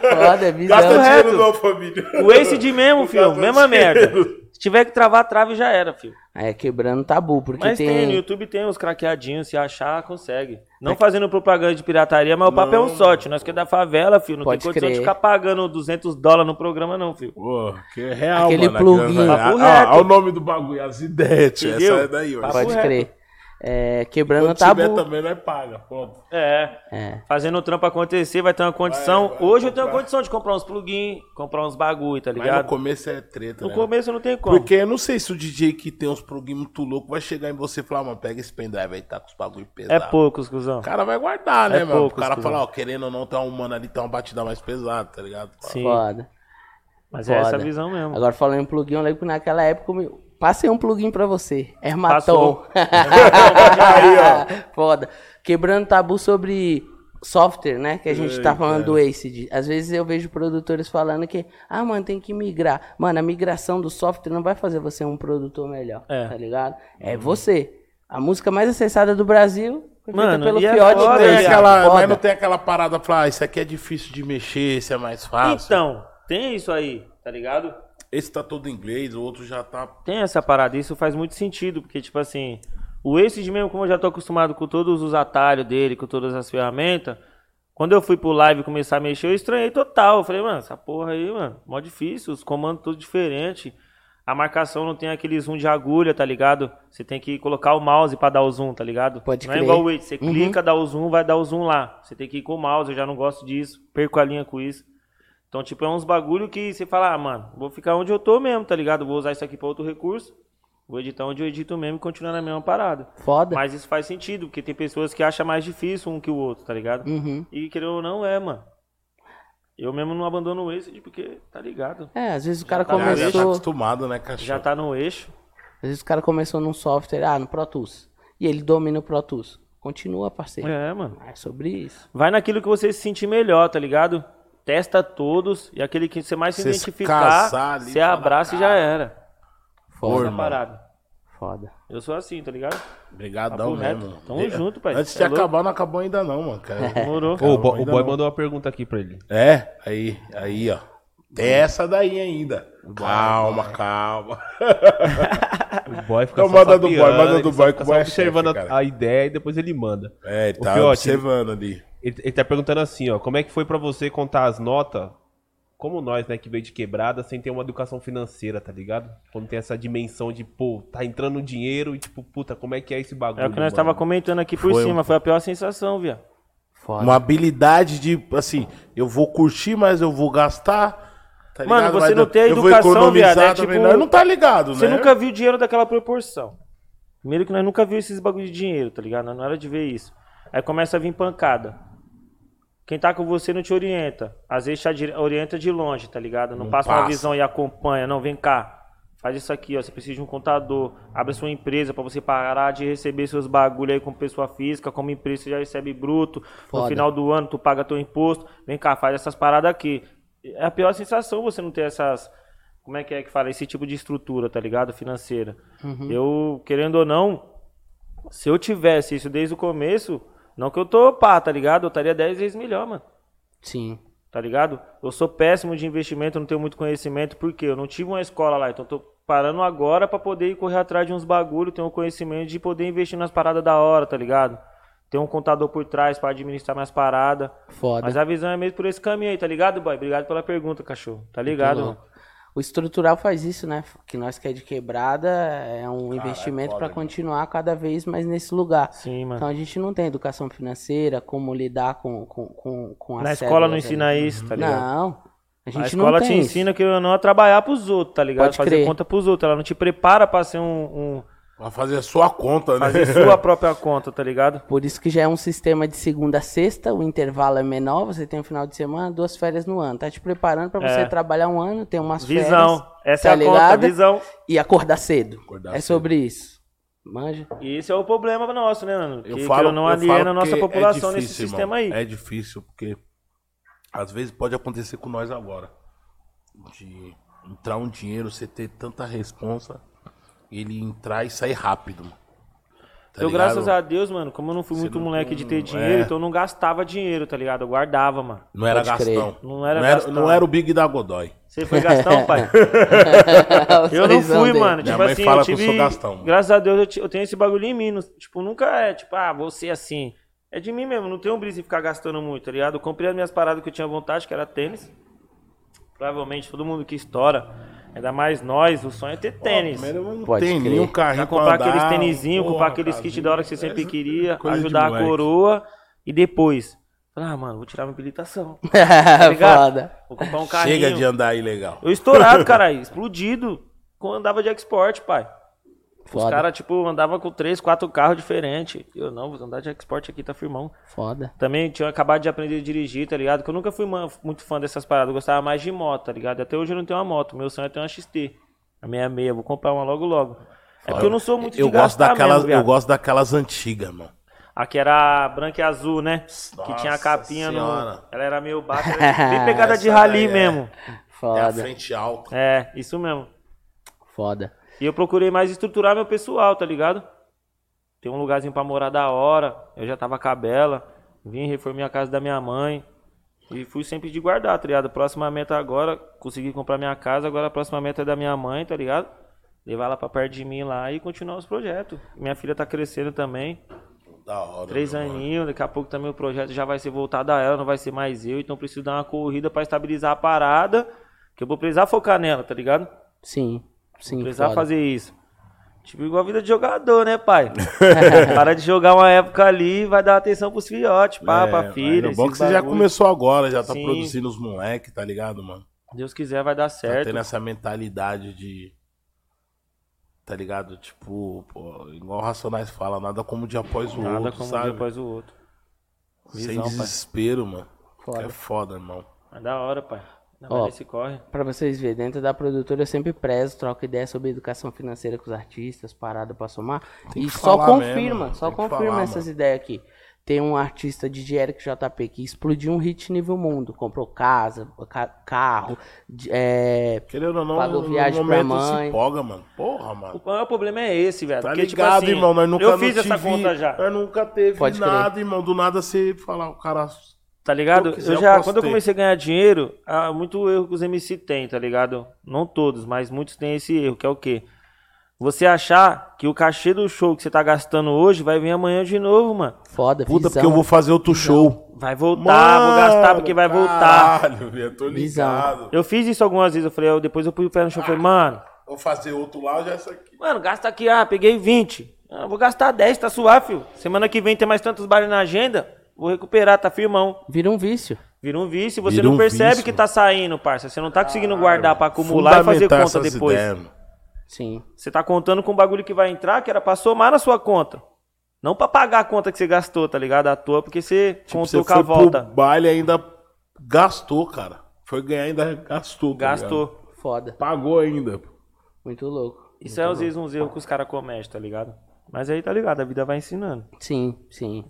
Foda, é visão. Gasta reto. não, família. O Ace de mesmo, filho. Mesma merda. Se tiver que travar, trave já era, filho. Aí é quebrando tabu, porque Mas tem... tem... no YouTube tem os craqueadinhos, se achar, consegue. Não fazendo propaganda de pirataria, mas o papo é um sorte. Nós que é da favela, filho. Não Pode tem condição de crer. ficar pagando 200 dólares no programa, não, filho. Pô, que é real, Aquele mano. plugin. Ah, Papo ah. Olha o nome do bagulho, as ideias? Essa é daí, ó. Pode reto. crer. É, quebrando Quando tiver tabu. também, nós paga. Pronto. É. É. Fazendo o trampo acontecer, vai ter uma condição. Vai, vai Hoje eu tenho comprar. condição de comprar uns plugins, comprar uns bagulho, tá Mas no ligado? começo é treta, No né? começo não tem como. Porque eu não sei se o DJ que tem uns plugins muito loucos vai chegar em você e falar, mano, pega esse pendrive aí, tá com os bagulho É pesados. poucos, cuzão. O cara vai guardar, né, É mano? poucos, o cara cuzão. fala, ó, querendo ou não, tem um mano ali, tem uma batida mais pesada, tá ligado? Sim. Foda. Mas é essa Foda. a visão mesmo. Agora falando em plugin, eu lembro que naquela época eu passei um plugin pra você. Hermatom. Passou. Foda. Quebrando tabu sobre software, né? Que a gente tá falando do ACID. Às vezes eu vejo produtores falando que, ah, mano, tem que migrar. Mano, a migração do software não vai fazer você um produtor melhor, É. tá ligado? É você. A música mais acessada do Brasil Mano, pelo e é Fiote. Tem velho. viado. aquela, Foda. mas não tem aquela parada pra, ah, isso aqui é difícil de mexer, esse é mais fácil. Então, tem isso aí, tá ligado? Esse tá todo em inglês, o outro já tá. Tem essa parada, isso faz muito sentido, porque, tipo assim, o Ace mesmo, como eu já tô acostumado com todos os atalhos dele, com todas as ferramentas, quando eu fui pro live começar a mexer, eu estranhei total. Eu falei, mano, essa porra aí, mano, mó difícil, os comandos todos diferentes. A marcação não tem aquele zoom de agulha, tá ligado? Você tem que colocar o mouse pra dar o zoom, tá ligado? Pode não é igual o Wade, você Uhum. clica, dá o zoom, vai dar o zoom lá. Você tem que ir com o mouse, eu já não gosto disso, perco a linha com isso. Então, tipo, é uns bagulho que você fala, ah, mano, vou ficar onde eu tô mesmo, tá ligado? Vou usar isso aqui pra outro recurso, vou editar onde eu edito mesmo e continuar na mesma parada. Foda. Mas isso faz sentido, porque tem pessoas que acham mais difícil um que o outro, tá ligado? Uhum. E querendo ou não, é, mano. Eu mesmo não abandono o Ace porque, tá ligado? É, às vezes o cara tá Ah, já tá começou. acostumado, né, cachorro? Já tá no eixo. Às vezes o cara começou num software, ah, no Pro Tools. E ele domina o Pro Tools. Continua, parceiro. É, mano. É sobre isso. Vai naquilo que você se sentir melhor, tá ligado? Testa todos e aquele que você mais se se identificar, ali, você abraça e já era. Foda. Parada. Foda. Eu sou assim, tá ligado? Obrigadão Papo reto. mesmo. Tamo De- junto, pai. Antes de é louco. acabar, não acabou ainda não, mano. cara. Demorou. Ô, o, bo- o boy não. mandou uma pergunta aqui pra ele. É, aí, aí, ó. Tem essa daí ainda. Calma, calma. O boy fica Então manda do boy, manda do boy, fica boy é observando chefe, a- ideia e depois ele manda. É, ele tá Fiote, observando ali. Ele, ele tá perguntando assim, ó, como é que foi pra você contar as notas, como nós, né, que veio de quebrada, sem ter uma educação financeira, tá ligado? Quando tem essa dimensão de, pô, tá entrando dinheiro e tipo, puta, como é que é esse bagulho? É o que nós mano? tava comentando aqui por Foi um- cima. Foi a pior sensação, viado. Foda. Uma habilidade de, assim, eu vou curtir, mas eu vou gastar. Tá Mano, você Mas não tem a educação, viado, é tipo- Nós não tá ligado, Você né? nunca viu dinheiro daquela proporção. Primeiro que nós nunca viu esses bagulho de dinheiro, tá ligado? Não era de ver isso. Aí começa a vir pancada. Quem tá com você não te orienta. Às vezes te orienta de longe, tá ligado? Não, Não passa, uma passa. visão e acompanha. Não, vem cá. Faz isso aqui, ó. Você precisa de um contador. Abre sua empresa pra você parar de receber seus bagulho aí como pessoa física. Como empresa você já recebe bruto. No Foda. final do ano tu paga teu imposto. Vem cá, faz essas paradas aqui. É a pior sensação você não ter essas. Como é que é que fala? Esse tipo de estrutura, tá ligado? Financeira. Eu, querendo ou não, se eu tivesse isso desde o começo, não que eu tô pá, tá ligado? Eu estaria 10 vezes melhor, mano. Sim. Tá ligado? Eu sou péssimo de investimento, não tenho muito conhecimento, porque eu não tive uma escola lá, então eu tô parando agora pra poder ir correr atrás de uns bagulho, ter um conhecimento de poder investir nas paradas da hora, tá ligado? Ter um contador por trás pra administrar minhas paradas. Foda. Mas a visão é mesmo por esse caminho aí, tá ligado, boy? Obrigado pela pergunta, cachorro. Tá ligado, mano? O estrutural faz isso, né? Que nós que é de quebrada é um investimento foda, pra né? continuar cada vez mais nesse lugar. Sim, mano. Então a gente não tem educação financeira, como lidar com, com, com, com a Na escola não ensina isso, tá ligado? Não. A gente A escola não te isso. ensina que eu não a trabalhar pros outros, tá ligado? Pode Fazer crer. conta pros outros. Ela não te prepara pra ser um. um- Vai fazer a sua conta, né? fazer sua própria conta, tá ligado? Por isso que já é um sistema de segunda a sexta, o intervalo é menor, você tem um final de semana, duas férias no ano. Tá te preparando pra você É. trabalhar um ano, ter umas Visão. férias. Essa tá é a conta, ligado? visão. E acordar cedo. Acordar é cedo. sobre isso. Manja? E esse é o problema nosso, né, mano? Que, Eu que falo, não eu falo aliena a nossa porque população é nesse difícil, sistema irmão. aí. É difícil, porque às vezes pode acontecer com nós agora. De entrar um dinheiro, você ter tanta responsa, ele entrar e sair rápido. Tá eu, ligado? graças a Deus, mano, como eu não fui Você muito não- moleque de ter não- dinheiro, é. então eu não gastava dinheiro, tá ligado? Eu guardava, mano. Não era Pode crer. Gastão. Não era não, era, Gastão. não era o Big da Godoy. Você foi Gastão, pai? Eu não fui, dele. mano. Minha Tipo mãe assim, fala eu que eu tive. sou Gastão. Graças a Deus eu, ti- eu tenho esse bagulho em mim. não- tipo, nunca é, tipo, ah, você assim. É de mim mesmo, não tenho brisa em ficar gastando muito, tá ligado? Eu comprei as minhas paradas que eu tinha vontade, que era tênis. Provavelmente todo mundo que estoura, ainda mais nós, o sonho é ter tênis. Primeiro um Pode tênis, crer. um carrinho comprar andar, aqueles tênisinhos, porra, comprar aqueles kits da hora que você sempre Essa queria, ajudar a coroa e depois. Ah, mano, vou tirar minha habilitação. Tá ligado? Foda. Vou comprar um carrinho. Chega de andar aí legal. Eu estourado, caralho, explodido. Quando andava de export, pai. Os Foda. caras, tipo, andavam com três, quatro carros diferentes. Eu não, vou andar de export aqui, tá firmão. Foda. Também tinha acabado de aprender a dirigir, tá ligado? Que eu nunca fui muito fã dessas paradas. Eu gostava mais de moto, tá ligado? Até hoje eu não tenho uma moto. Meu sonho é ter uma XT. A 66, vou comprar uma logo logo. É porque eu não sou muito eu de gosto daquelas, mesmo. Eu gosto daquelas antigas, mano. Aqui era branca e azul, né? que Nossa tinha a capinha senhora. no... Ela era meio baixa, era bem pegada de rally é. mesmo. É a Foda. frente alta. É, isso mesmo. Foda. E eu procurei mais estruturar meu pessoal, tá ligado? Tem um lugarzinho pra morar da hora. Eu já tava com a Bela. Vim, reformei a casa da minha mãe. E fui sempre de guardar, tá ligado? Próxima meta agora, consegui comprar minha casa. Agora a próxima meta é da minha mãe, tá ligado? Levar ela pra perto de mim lá e continuar os projetos. Minha filha tá crescendo também. Da hora. Três mano. aninhos, daqui a pouco também o projeto já vai ser voltado a ela, não vai ser mais eu. Então preciso dar uma corrida pra estabilizar a parada. Que eu vou precisar focar nela, tá ligado? Sim. Sim, não precisava foda. fazer isso. Tipo, igual a vida de jogador, né, pai? Para de jogar uma época ali vai dar atenção pros filhotes, pá, É, pra filha. É bom que você já bagulho. começou agora, já tá Sim. produzindo os moleques, tá ligado, mano? Deus quiser, vai dar Tá certo. tendo essa mentalidade de. Tá ligado? Tipo, pô, igual o Racionais fala, nada como um dia após o Nada outro, como um sabe? dia após o outro. Sem Visão, pai. desespero, mano. Foda. É foda, irmão. É da hora, pai. Não Ó, vai se corre. Pra vocês verem, dentro da produtora eu sempre prezo, troco ideia sobre educação financeira com os artistas, parada pra somar. Tem E só confirma, mesmo, só confirma falar, essas mano. ideias aqui. Tem um artista de Eric JP que explodiu um hit nível mundo. Comprou casa, ca- carro, é, Querendo ou não, Pagou no viagem pra momento se mãe. empolga, mano. Porra, mano. O maior problema é esse, velho. Tá Porque, ligado, tipo assim, irmão? Nós nunca eu fiz essa tive- conta já. Nós nunca teve Pode crer. nada, irmão. Do nada você falar, o cara. Tá ligado? Eu quiser, Eu já, eu quando eu comecei a ganhar dinheiro, ah, muito erro que os MC têm, tá ligado? Não todos, mas muitos têm esse erro, que é o quê? Você achar que o cachê do show que você tá gastando hoje vai vir amanhã de novo, mano. foda, Puta, visão. porque eu vou fazer outro show. Vai voltar, vou gastar porque vai voltar. Caralho, velho, eu tô Visão. ligado. Eu fiz isso algumas vezes, eu falei, eu- depois eu pus o pé no chão, eu falei, mano, Vou fazer outro lá, já é isso aqui. mano, gasta aqui, ah, peguei 20. Ah, vou gastar 10, tá suave, filho. Semana que vem tem mais tantos bares na agenda, vou recuperar, tá firmão. Vira um vício. Vira um vício, você Vira não um percebe vício, que tá saindo, parça. Você não tá conseguindo guardar pra acumular e fazer conta depois. ideias. Sim. Você tá contando com o bagulho que vai entrar, que era pra somar na sua conta. Não pra pagar a conta que você gastou, tá ligado? À toa, porque você Tipo, contou você com a foi volta. pro baile e ainda gastou, cara. Foi ganhar ainda gastou. tá? Gastou. Foda. Pagou ainda. Muito louco. Isso é às vezes uns erros que os caras cometem, tá ligado? Mas aí tá ligado, a vida vai ensinando. Sim, sim.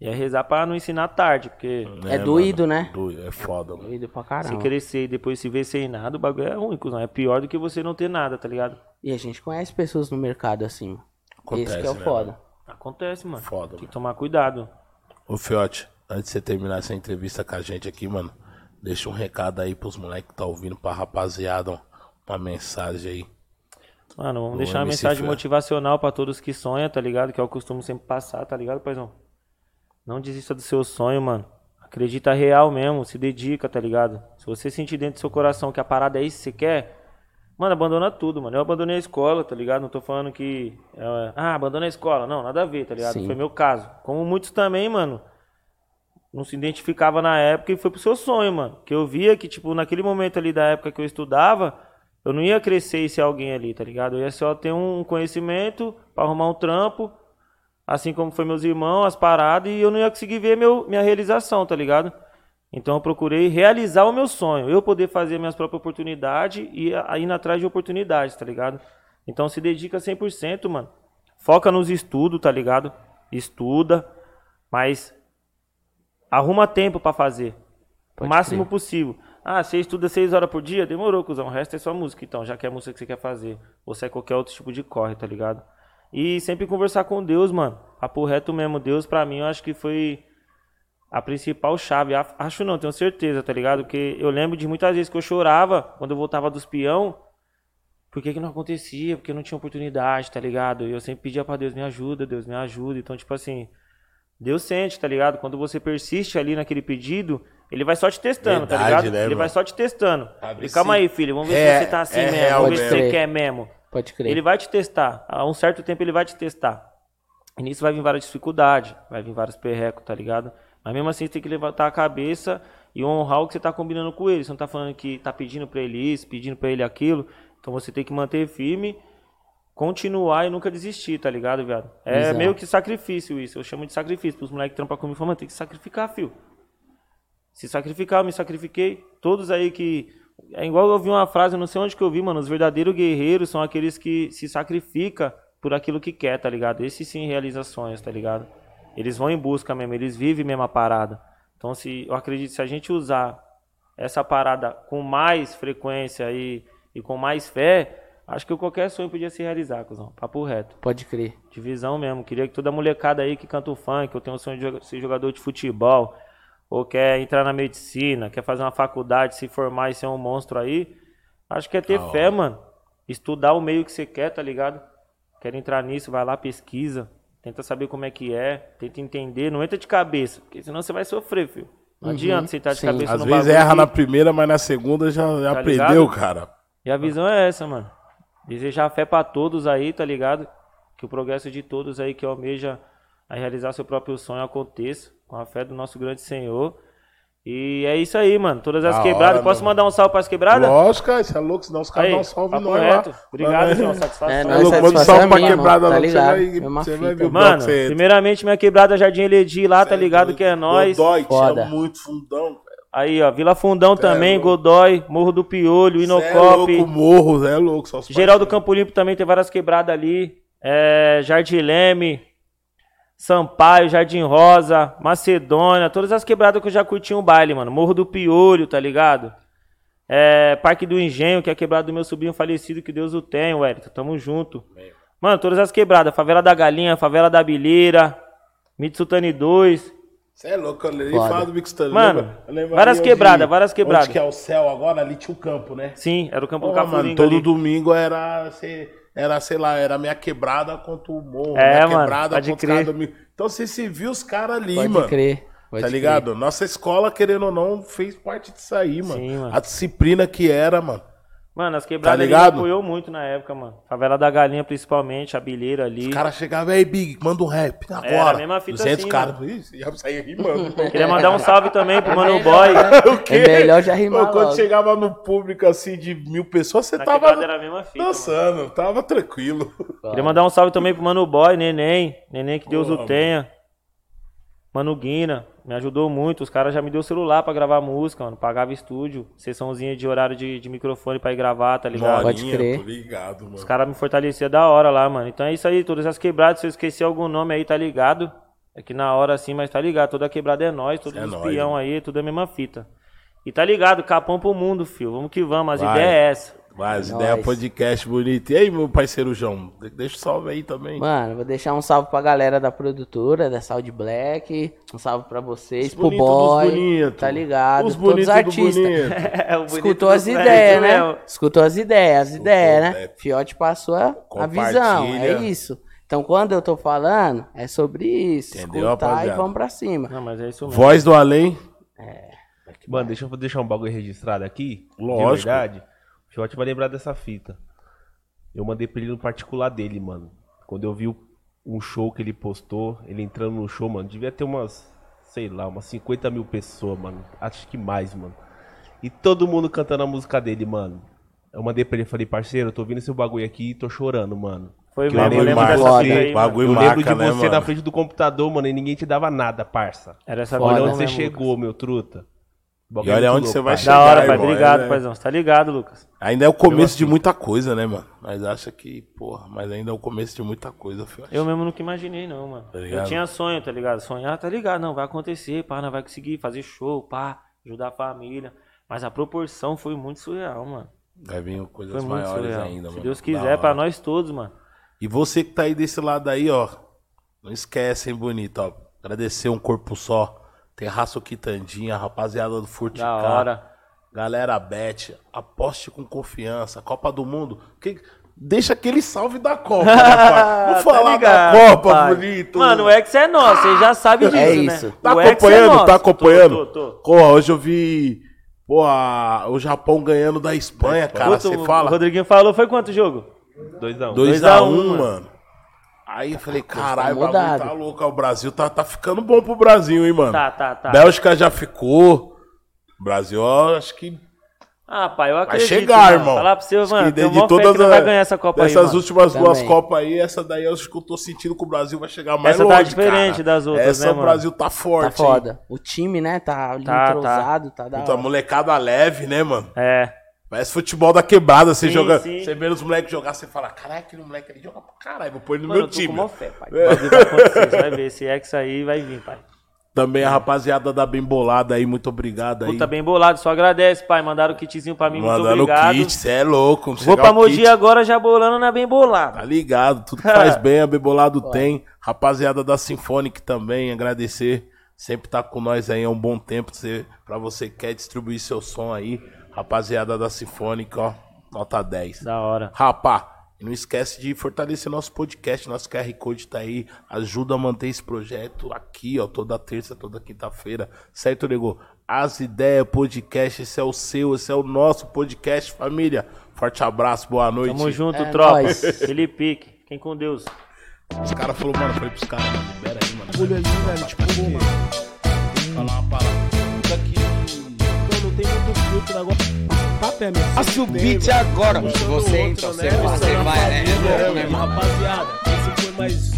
E é rezar pra não ensinar tarde, porque É doído, né? Doido, é foda, mano. Doido pra se caramba. crescer e depois se ver sem nada, o bagulho é ruim, cuzão. É pior do que você não ter nada, tá ligado? E a gente conhece pessoas no mercado assim, mano. Acontece, Esse que é o né, foda. Acontece, mano. Foda, Tem que mano. tomar cuidado. Ô, Fiote, antes de você terminar essa entrevista com a gente aqui, mano, deixa um recado aí pros moleques que tá ouvindo, pra rapaziada, ó, uma mensagem aí. Mano, vamos O deixar uma MC mensagem Fer. motivacional pra todos que sonham, tá ligado? Que eu costumo sempre passar, tá ligado, paizão? Não desista do seu sonho, mano. Acredita real mesmo, se dedica, tá ligado? Se você sentir dentro do seu coração que a parada é isso que você quer, mano, abandona tudo, mano. Eu abandonei a escola, tá ligado? Não tô falando que. é, ah, abandona a escola. Não, nada a ver, tá ligado? Sim. Foi meu caso. Como muitos também, mano. Não se identificava na época e foi pro seu sonho, mano. Que eu via que, tipo, naquele momento ali da época que eu estudava, eu não ia crescer e ser alguém ali, tá ligado? Eu ia só ter um conhecimento pra arrumar um trampo, assim como foi meus irmãos, as paradas, e eu não ia conseguir ver meu, minha realização, tá ligado? Então eu procurei realizar o meu sonho, eu poder fazer minhas próprias oportunidades e indo atrás de oportunidades, tá ligado? Então se dedica 100%, mano. Foca nos estudos, tá ligado? Estuda, mas arruma tempo pra fazer. Pode o máximo possível. Ah, você estuda 6 horas por dia? Demorou, cuzão. O resto é só música, então, já que é a música que você quer fazer. Ou se é qualquer outro tipo de corre, tá ligado? E sempre conversar com Deus, mano. Papo reto mesmo. Deus, pra mim, eu acho que foi a principal chave. Acho não, tenho certeza, tá ligado? Porque eu lembro de muitas vezes que eu chorava quando eu voltava dos peão. Por que, que não acontecia? Porque eu não tinha oportunidade, tá ligado? E eu sempre pedia pra Deus, me ajuda, Deus, me ajuda. Então, tipo assim, Deus sente, tá ligado? Quando você persiste ali naquele pedido, ele vai só te testando, tá Verdade, ligado? né, ele irmão? vai só te testando. Sabe Ele, calma aí, filho, vamos ver É- se você tá assim é mesmo, real vamos ver se mesmo. você quer mesmo. Pode crer. Ele vai te testar. A um certo tempo ele vai te testar. E nisso vai vir várias dificuldades, vai vir vários perrecos, tá ligado? Mas mesmo assim você tem que levantar a cabeça e honrar o que você tá combinando com ele. Você não tá falando que tá pedindo pra ele isso, pedindo pra ele aquilo. Então você tem que manter firme, continuar e nunca desistir, tá ligado, viado? É Exato. meio que sacrifício isso. Eu chamo de sacrifício. Pros moleques que trampam comigo, falam, mano, tem que sacrificar, filho. Se sacrificar, eu me sacrifiquei. Todos aí que. É igual eu vi uma frase, eu não sei onde que eu vi, mano. Os verdadeiros guerreiros são aqueles que se sacrificam por aquilo que quer, tá ligado? Esses sim realizações, tá ligado? Eles vão em busca mesmo, eles vivem mesmo a parada. Então, se eu acredito, se a gente usar essa parada com mais frequência e, e com mais fé, acho que qualquer sonho podia se realizar, cuzão. Papo reto. Pode crer. De visão mesmo. Queria que toda molecada aí que canta o funk, ou tem o sonho de ser jogador de futebol, ou quer entrar na medicina, quer fazer uma faculdade, se formar e ser um monstro aí, acho que é ter Da fé, hora. mano. Estudar o meio que você quer, tá ligado? Quer entrar nisso, vai lá, pesquisa. Tenta saber como é que é, tenta entender, não entra de cabeça, porque senão você vai sofrer, filho. Não Uhum, adianta você entrar de sim. cabeça Às no vezes erra que- na primeira, mas na segunda já, já Tá aprendeu, ligado? cara. E a visão é essa, mano. Desejar fé pra todos aí, tá ligado? Que o progresso de todos aí que almeja a realizar seu próprio sonho aconteça. Com a fé do nosso grande Senhor. E é isso aí, mano. Todas as Da quebradas. hora, Posso mano. mandar um salve pras quebradas? Lógico, cara, isso é louco, senão os caras Aí, dão um salve nós reto. lá. Obrigado, João. Satisfação. É, É manda um salve é pra minha, quebrada mano, tá lá, que você ligado? vai, você vai ver o mano. primeiramente minha quebrada Jardim Eledi lá, tá ligado? Que é nós. Godoy, Foda. tinha muito fundão, velho. Aí, ó, Vila Fundão também, louco. Godoy, Morro do Piolho, Cê é Inocop. louco, morro, Zé é louco. Só os Geraldo Campo Limpo também tem várias quebradas ali. É, Jardim Leme, Sampaio, Jardim Rosa, Macedônia, todas as quebradas que eu já curti um baile, mano. Morro do Piolho, tá ligado? É, Parque do Engenho, que é a quebrada do meu sobrinho falecido, que Deus o tenha, Wellington. Tamo junto. Mano, todas as quebradas. Favela da Galinha, Favela da Bileira, Mitsutani 2. Você é louco, eu nem Foda. falo do Mixtano. Mano, várias quebradas, várias quebradas. Onde que é o céu agora? Ali tinha o campo, né? Sim, era o Campo Pô, do mano, Cafuringa todo ali. domingo era, sei- era, sei lá, era minha quebrada contra o morro. É, minha mano, quebrada pode contra crer. domingo. Então você se viu os caras ali, Pode mano. crer. pode tá crer. ligado? Nossa escola, querendo ou não, fez parte disso aí, mano. Sim, mano. A disciplina que era, mano. Mano, as quebradas Tá ali ligado? apoiou muito na época, mano. Favela da Galinha, principalmente, a Bileira ali. Os caras chegavam, aí, Big, manda um rap. Agora. Era a mesma fita 200 assim, caras. Já saía rimando. Queria mandar um salve também pro Mano Boy. o quê? É melhor já rimar Pô, Quando logo. chegava no público assim de mil pessoas, você Na tava era a mesma fita. mano. dançando, tava tranquilo. Queria mandar um salve também pro Mano Boy, Neném. Neném, que Deus Pô, o tenha. Mano Guina, me ajudou muito. Os caras já me deu celular pra gravar música, mano. Pagava estúdio, sessãozinha de horário de, de microfone pra ir gravar, tá ligado? Pode crer. Tô ligado, mano. Os caras me fortaleciam da hora lá, mano. Então é isso aí, todas as quebradas. Se eu esquecer algum nome aí, tá ligado? É que na hora assim, mas tá ligado. Toda quebrada é nós, todos É os peão mano. aí, tudo é a mesma fita. E tá ligado, capão pro mundo, filho. Vamos que vamos, as Vai. ideias é essa. Vai, as Nóis. ideias podcast bonito. E aí, meu parceiro João? De- Deixa o salve aí também. Mano, vou deixar um salve pra galera da produtora, da Sound Black. Um salve pra vocês, Os pro boy. Tá ligado? Os Todos os bonitos do artistas. bonito. É, Escutou as ideias, né? Escutou as ideias, as ideias, né? é. Fiote passou a, a visão, é isso. Então, quando eu tô falando, é sobre isso. Entendeu, escutar e rapaziada? vamos pra cima. Não, mas é isso mesmo. Voz do além. Mano, deixa eu deixar um bagulho registrado aqui. Lógico. De verdade. O Fiote vai lembrar dessa fita. Eu mandei pra ele no particular dele, mano. Quando eu vi o- um show que ele postou, ele entrando no show, mano, devia ter umas, sei lá, umas 50 mil pessoas, mano. Acho que mais, mano. E todo mundo cantando a música dele, mano. Eu mandei pra ele e falei, parceiro, eu tô ouvindo seu bagulho aqui e tô chorando, mano. Foi Que mesmo, eu lembro de dessa você, fita aí, bagulho. Eu lembro marca, de né, você na mano? frente do computador, mano, e ninguém te dava nada, parça. Era essa Olha onde você mesmo, chegou, meu truta. E é olha onde você louco, vai pai. chegar. Da hora, pai. irmão, Obrigado, é, paizão. Você tá ligado, Lucas? Ainda é o começo de muita coisa, né, mano? Mas acha que, porra, mas ainda é o começo de muita coisa, Fiote. Eu mesmo nunca imaginei, não, mano. Tá eu tinha sonho, tá ligado? Sonhar, tá ligado? Não, vai acontecer, pá, não vai conseguir fazer show, pá, ajudar a família. Mas a proporção foi muito surreal, mano. Vai vir coisas Foi maiores surreal. ainda, Se mano. Deus Da quiser, pra nós todos, mano. E você que tá aí desse lado aí, ó. Não esquece, hein, bonito, ó. Agradecer um corpo só. Terraço Quitandinha, rapaziada do Furticar. Da hora. Galera Bet, aposte com confiança. Copa do Mundo. Que... Deixa aquele salve da Copa, né, pai? Vamos falar Tá ligado, da Copa, pai. bonito. Mano, o X é nosso, você já sabe disso, É né? isso. Tá O é acompanhando? nosso. tá acompanhando? Tô, tô, tô. Pô, hoje eu vi pô, a- o Japão ganhando da Espanha, cara. Você O fala Rodriguinho falou, foi quanto o jogo? 2x1. 2x1, a um, mano. Aí eu falei, caralho, o bagulho mudado. tá louco. O Brasil tá, tá ficando bom pro Brasil, hein, mano. Tá, tá, tá. Bélgica já ficou. Brasil, ó, acho que Ah, pai, eu vai acredito. chegar, mano. irmão. Falar pra você, Acho mano, de fé todas que nós vai as- ganhar essa Copa aí, Essas últimas duas Também. Copas aí, essa daí eu acho que eu tô sentindo que o Brasil vai chegar mais Essa tá longe, diferente cara. das outras, Essa né, o mano? Brasil tá Tá forte, foda. O time, né, tá ali Tá, entrosado, tá, da Puta, molecada leve, né, mano? É. Parece futebol da quebrada, você Sim, joga, sim. você vê os moleques jogar, você fala, caralho, aquele moleque ali joga pra caralho, vou pôr ele no Mano, meu eu tô com time. mó fé, pai. O bagulho vai você vai ver. Esse X aí vai vir, pai. Também a rapaziada da Bem Bolada aí, muito obrigado aí. Puta, bem bolado. Só agradece, pai. Mandaram o kitzinho pra mim, muito Mandando obrigado. kit, você é louco. Vou pra o Mogi kit, agora já bolando na bem bolada. Tá ligado, tudo que faz bem, a Bebolado tem. Rapaziada da Symphonic também, agradecer. Sempre tá com nós aí há um bom tempo. Você, pra você que quer distribuir seu som aí. Rapaziada da Symphonic, ó, nota 10. Da hora. Rapá, não esquece de fortalecer nosso podcast, nosso QR Code tá aí, ajuda a manter esse projeto aqui, ó, toda terça, toda quinta-feira, certo, nego? As Ideias Podcast, esse é o seu, esse é o nosso podcast, família. Forte abraço, boa noite. Tamo junto, É tropa. Felipe Pique. Fiquem com Deus. Os caras falaram, mano, falei pros caras, mano, libera aí, mano. Bagulho ali, velho, tipo, mano. Falar uma parada. Tem muito filtro o negócio. Papo é mesmo. Passe o beat agora. Você então, você, você vai, né? É né, mano? Rapaziada, esse foi mais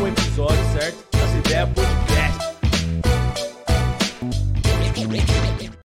um episódio, certo? As ideias podcast.